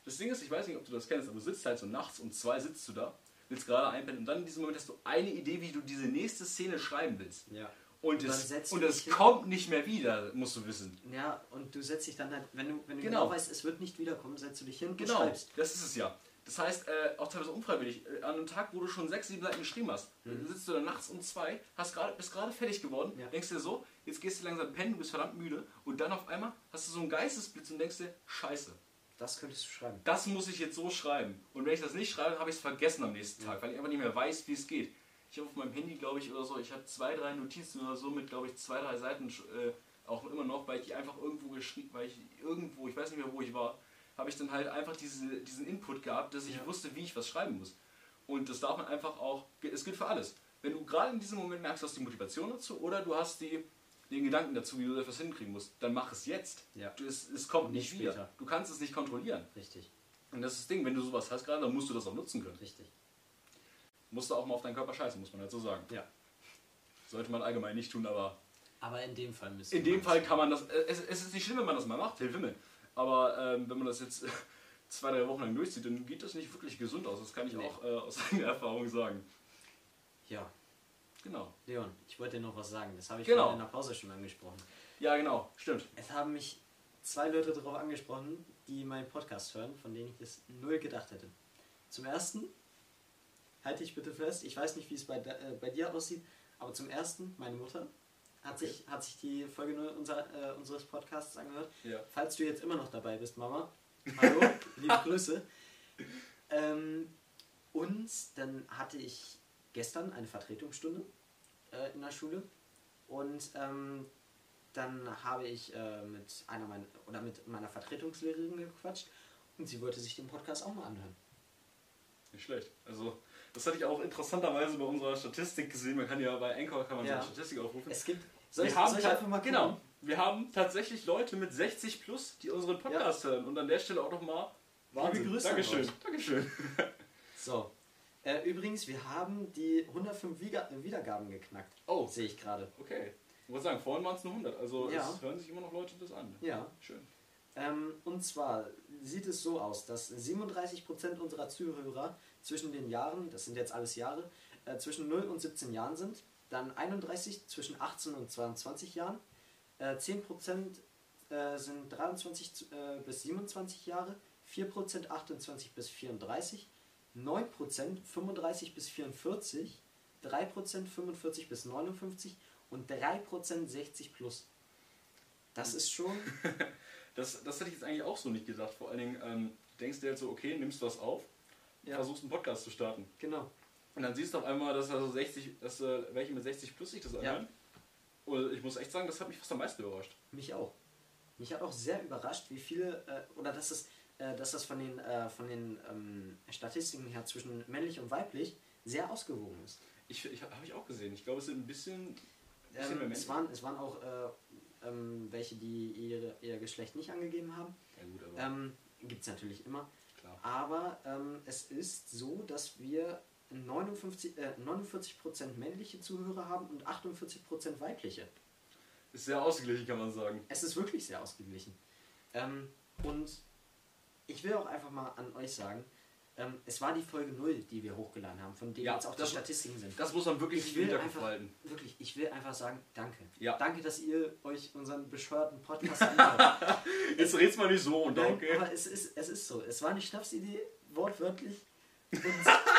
Das Ding ist, ich weiß nicht, ob du das kennst, aber du sitzt halt so nachts um zwei sitzt du da, willst gerade einpennen und dann in diesem Moment hast du eine Idee, wie du diese nächste Szene schreiben willst. Ja. Und, Und es, setzt und es kommt nicht mehr wieder, musst du wissen. Ja, und du setzt dich dann halt, wenn du, wenn du Genau. genau, weißt, es wird nicht wiederkommen, setzt du dich hin und Genau, schreibst. das ist es ja. Das heißt, äh, auch teilweise unfreiwillig, äh, an einem Tag, wo du schon sechs, sieben Seiten geschrieben hast, Mhm. sitzt du dann nachts um zwei, hast grad, bist gerade fertig geworden, Ja. denkst dir so, jetzt gehst du langsam pennen, du bist verdammt müde und dann auf einmal hast du so einen Geistesblitz und denkst dir, scheiße, Das könntest du schreiben. das muss ich jetzt so schreiben. Und wenn ich das nicht schreibe, habe ich es vergessen am nächsten Tag, weil ich einfach nicht mehr weiß, wie es geht. Ich habe auf meinem Handy, glaube ich, oder so, ich habe zwei, drei Notizen oder so mit, glaube ich, zwei, drei Seiten äh, auch immer noch, weil ich die einfach irgendwo geschrieben, weil ich irgendwo, ich weiß nicht mehr, wo ich war, habe ich dann halt einfach diese, diesen Input gehabt, dass ich Ja. wusste, wie ich was schreiben muss. Und das darf man einfach auch, es gilt für alles. Wenn du gerade in diesem Moment merkst, du hast die Motivation dazu oder du hast die, den Gedanken dazu, wie du etwas hinkriegen musst, dann mach es jetzt. Ja. Du, es, es kommt Nicht nicht wieder. später. Du kannst es nicht kontrollieren. Richtig, Und das ist das Ding, wenn du sowas hast gerade, dann musst du das auch nutzen können. richtig. Musst du auch mal auf deinen Körper scheißen, muss man halt so sagen. Ja. Sollte man allgemein nicht tun, aber Aber in dem Fall müssen in dem Fall kann man das. äh, Es, es ist nicht schlimm, wenn man das mal macht, Hilfe Himmel. Aber ähm, wenn man das jetzt zwei, drei Wochen lang durchzieht, dann geht das nicht wirklich gesund aus. Das kann ich Nee. auch äh, aus eigener Erfahrung sagen. Ja, Genau. Leon, ich wollte dir noch was sagen. Das habe ich Genau. vorhin in der Pause schon angesprochen. Ja, genau, stimmt. Es haben mich zwei Leute darauf angesprochen, die meinen Podcast hören, von denen ich es null gedacht hätte. Zum ersten, halte ich bitte fest, ich weiß nicht, wie es bei, äh, bei dir aussieht, aber zum ersten, meine Mutter hat, sich, hat sich die Folge 0 unser, äh, unseres Podcasts angehört. Ja. Falls du jetzt immer noch dabei bist, Mama, hallo, liebe Grüße. Ähm, und dann hatte ich gestern eine Vertretungsstunde äh, in der Schule und ähm, dann habe ich äh, mit einer meiner oder mit meiner Vertretungslehrerin gequatscht und sie wollte sich den Podcast auch mal anhören. Nicht schlecht. Also, das hatte ich auch interessanterweise bei unserer Statistik gesehen. Man kann ja bei Anchor kann man Ja. so eine Statistik aufrufen. Es gibt soll ich, wir haben soll ich einfach mal gucken? genau. Wir haben tatsächlich Leute mit 60 plus, die unseren Podcast hören. Und an der Stelle auch nochmal Wahnsinn. Grüße an Dankeschön. euch. Dankeschön. So. Äh, übrigens, wir haben die 105 Wiga- Wiedergaben geknackt. Oh, Sehe ich gerade. okay. Ich wollte sagen, vorhin waren es nur 100. Also Ja. es hören sich immer noch Leute das an. Ja. Schön. Ähm, und zwar sieht es so aus, dass 37% unserer Zuhörer zwischen den Jahren, das sind jetzt alles Jahre, äh, zwischen 0 und 17 Jahren sind. Dann 31 zwischen 18 und 22 Jahren. Äh, 10% äh, sind 23 zu- äh, bis 27 Jahre. 4% 28 bis 34. 9% 35 bis 44. 3% 45 bis 59 und 3% 60 plus. Das ist schon Das, das hätte ich jetzt eigentlich auch so nicht gedacht. Vor allen Dingen ähm, denkst du jetzt so, okay, nimmst was auf, Ja. versuchst einen Podcast zu starten. Genau. Und dann siehst du auf einmal, dass also 60, dass äh, welche mit 60 plus sich das anhören. Und ich muss echt sagen, das hat mich fast am meisten überrascht. Mich auch. Mich hat auch sehr überrascht, wie viele, äh, oder dass, es, äh, dass das von den, äh, von den ähm, Statistiken her zwischen männlich und weiblich sehr ausgewogen ist. Ich, ich habe ich auch gesehen. Ich glaube, es sind ein bisschen, bisschen mehr Ähm, Menschen. es, waren, es waren auch äh, ähm, welche, die ihre, ihr Geschlecht nicht angegeben haben. ja gut, aber Ähm, Gibt es natürlich immer. klar. Aber ähm, es ist so, dass wir 59, äh, 49% männliche Zuhörer haben und 48% weibliche. Ist sehr ausgeglichen, kann man sagen. Es ist wirklich sehr ausgeglichen. Ähm, und ich will auch einfach mal an euch sagen, ähm, es war die Folge 0, die wir hochgeladen haben, von denen Ja, jetzt auch die Statistiken sind. Das muss man wirklich ich will einfach, wirklich, ich will einfach sagen, danke. Ja. Danke, dass ihr euch unseren bescheuerten Podcast anhört. Jetzt red's mal nicht so und okay. aber es ist, es ist so. Es war eine Schnapsidee, wortwörtlich. Und,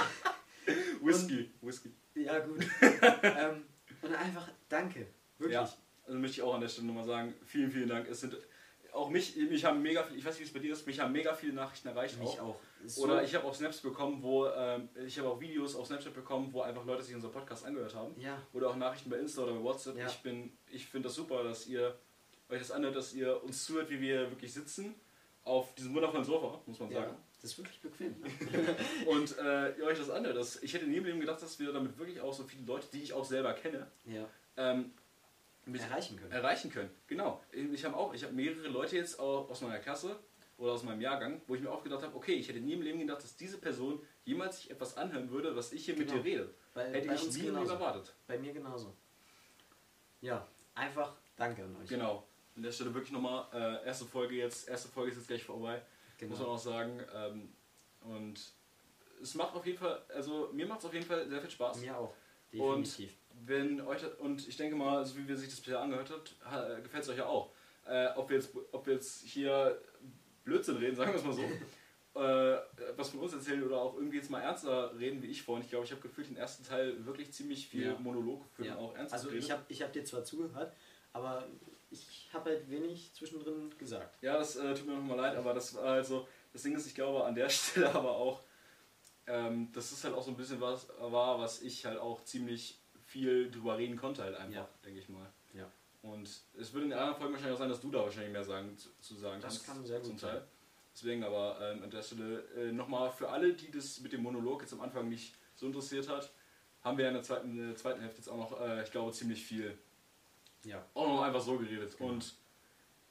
Whisky, Whisky. ja, gut. ähm, und einfach danke. Wirklich. Ja, also möchte ich auch an der Stelle nochmal sagen, vielen, vielen Dank. Es sind auch mich, mich haben mega viel, ich weiß nicht, wie es bei dir ist, mich haben mega viele Nachrichten erreicht. Mich auch. auch. So- Oder ich habe auch Snaps bekommen, wo ähm, ich habe auch Videos auf Snapchat bekommen, wo einfach Leute sich unseren Podcast angehört haben. Ja. Oder auch Nachrichten bei Insta oder bei WhatsApp. Ja. Ich bin, ich finde das super, dass ihr euch das anhört, dass ihr uns zuhört, wie wir wirklich sitzen auf diesem wundervollen Sofa, muss man ja. Das ist wirklich bequem. Ne? Und äh, ihr euch das anhört. Das, ich hätte nie im Leben gedacht, dass wir damit wirklich auch so viele Leute, die ich auch selber kenne, ja. ähm, mit Erreichen können. erreichen können. Genau. Ich habe auch, ich habe mehrere Leute jetzt auch aus meiner Klasse oder aus meinem Jahrgang, wo ich mir auch gedacht habe, okay, ich hätte nie im Leben gedacht, dass diese Person jemals sich etwas anhören würde, was ich hier mit Genau. dir rede. Bei, Hätte bei ich nie genauso. erwartet. Bei mir genauso. Ja, einfach danke an euch. Genau. An der Stelle wirklich nochmal, äh, erste Folge jetzt, erste Folge ist jetzt gleich vorbei, Genau. muss man auch sagen. Ähm, und es macht auf jeden Fall, also mir macht es auf jeden Fall sehr viel Spaß. Mir auch. Und Definitiv. wenn euch und ich denke mal, so wie wir sich das bisher angehört hat, gefällt es euch ja auch. Äh, ob, wir jetzt, ob wir jetzt hier Blödsinn reden, sagen wir es mal so, äh, was von uns erzählen oder auch irgendwie jetzt mal ernster reden wie ich vorhin. Ich glaube, ich habe gefühlt den ersten Teil wirklich ziemlich viel Ja. Monolog geführt Ja. und auch ernst Also ich habe ich hab dir zwar zugehört, aber ich habe halt wenig zwischendrin gesagt. Ja, das äh, tut mir nochmal leid, aber das war also, das Ding ist, ich glaube an der Stelle aber auch, ähm, das ist halt auch so ein bisschen was war, was ich halt auch ziemlich viel drüber reden konnte halt einfach, Ja. denke ich mal. Ja. Und es würde in den anderen Folgen wahrscheinlich auch sein, dass du da wahrscheinlich mehr sagen, zu, zu sagen Das kannst. kann sehr gut zum sein. Teil. Deswegen aber ähm, an der Stelle äh, nochmal für alle, die das mit dem Monolog jetzt am Anfang nicht so interessiert hat, haben wir in der zweiten, in der zweiten Hälfte jetzt auch noch, äh, ich glaube, ziemlich viel Ja. auch noch einfach so geredet. Genau. Und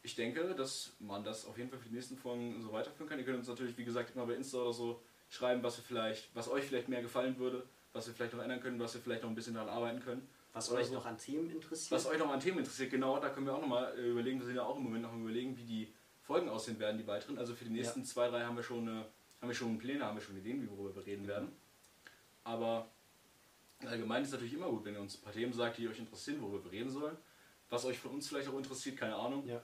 ich denke, dass man das auf jeden Fall für die nächsten Folgen so weiterführen kann. Ihr könnt uns natürlich, wie gesagt, immer bei Insta oder so schreiben, was wir vielleicht, was euch vielleicht mehr gefallen würde, was wir vielleicht noch ändern können, was wir vielleicht noch ein bisschen daran arbeiten können. Was euch so. noch an Themen interessiert. Was euch noch an Themen interessiert, genau, da können wir auch nochmal überlegen, wir sind ja auch im Moment noch überlegen, wie die Folgen aussehen werden, die weiteren. Also für die nächsten zwei, drei haben wir schon eine, haben wir schon Pläne, haben wir schon Ideen, worüber wir reden werden. Aber allgemein ist es natürlich immer gut, wenn ihr uns ein paar Themen sagt, die euch interessieren, worüber wir reden sollen. Was euch von uns vielleicht auch interessiert, keine Ahnung. Ja.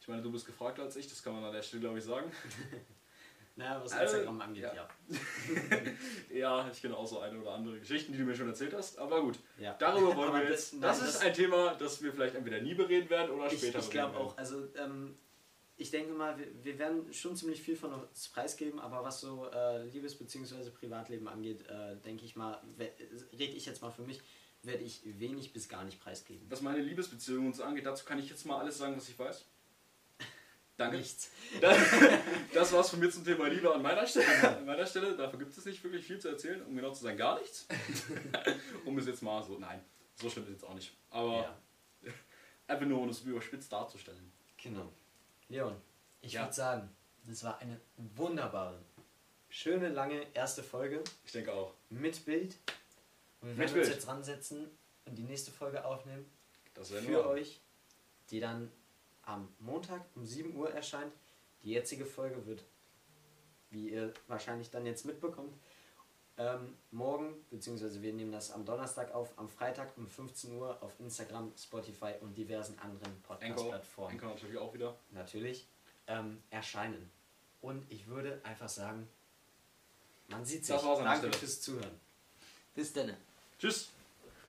Ich meine, du bist gefragter als ich, das kann man an der Stelle, glaube ich, sagen. Naja, was Also, Instagram angeht, ja. ja. ja, ich kenne auch so eine oder andere Geschichten, die du mir schon erzählt hast. Aber gut, Ja. darüber wollen wir jetzt. Das, das- ist ein Thema, das wir vielleicht entweder nie bereden werden oder Ich, später ich glaube bereden auch, also ähm, ich denke mal, wir, wir werden schon ziemlich viel von uns preisgeben, aber was so äh, Liebes- bzw. Privatleben angeht, äh, denke ich mal, rede ich jetzt mal für mich, werde ich wenig bis gar nicht preisgeben. Was meine Liebesbeziehungen und so angeht, dazu kann ich jetzt mal alles sagen, was ich weiß. Danke. Nichts. Das, das war's von mir zum Thema Liebe an meiner Stelle. An meiner Stelle, dafür gibt es nicht wirklich viel zu erzählen, um genau zu sein, gar nichts. um es jetzt mal so, nein, so schlimm ist es jetzt auch nicht. Aber Ja, einfach nur, um es überspitzt darzustellen. genau. Leon, ich Ja. würde sagen, das war eine wunderbare, schöne, lange erste Folge Ich denke auch. mit Bild. Und wir Mit werden uns Bild. jetzt dran setzen und die nächste Folge aufnehmen. Das werden für wir. euch, die dann am Montag um 7 Uhr erscheint. Die jetzige Folge wird, wie ihr wahrscheinlich dann jetzt mitbekommt, ähm, morgen, beziehungsweise wir nehmen das am Donnerstag auf, am Freitag um 15 Uhr auf Instagram, Spotify und diversen anderen Podcast-Plattformen Anchor natürlich auch wieder. natürlich ähm, erscheinen. Und ich würde einfach sagen, man sieht sich. Das war's Danke fürs Zuhören. Bis dann. Tschüss.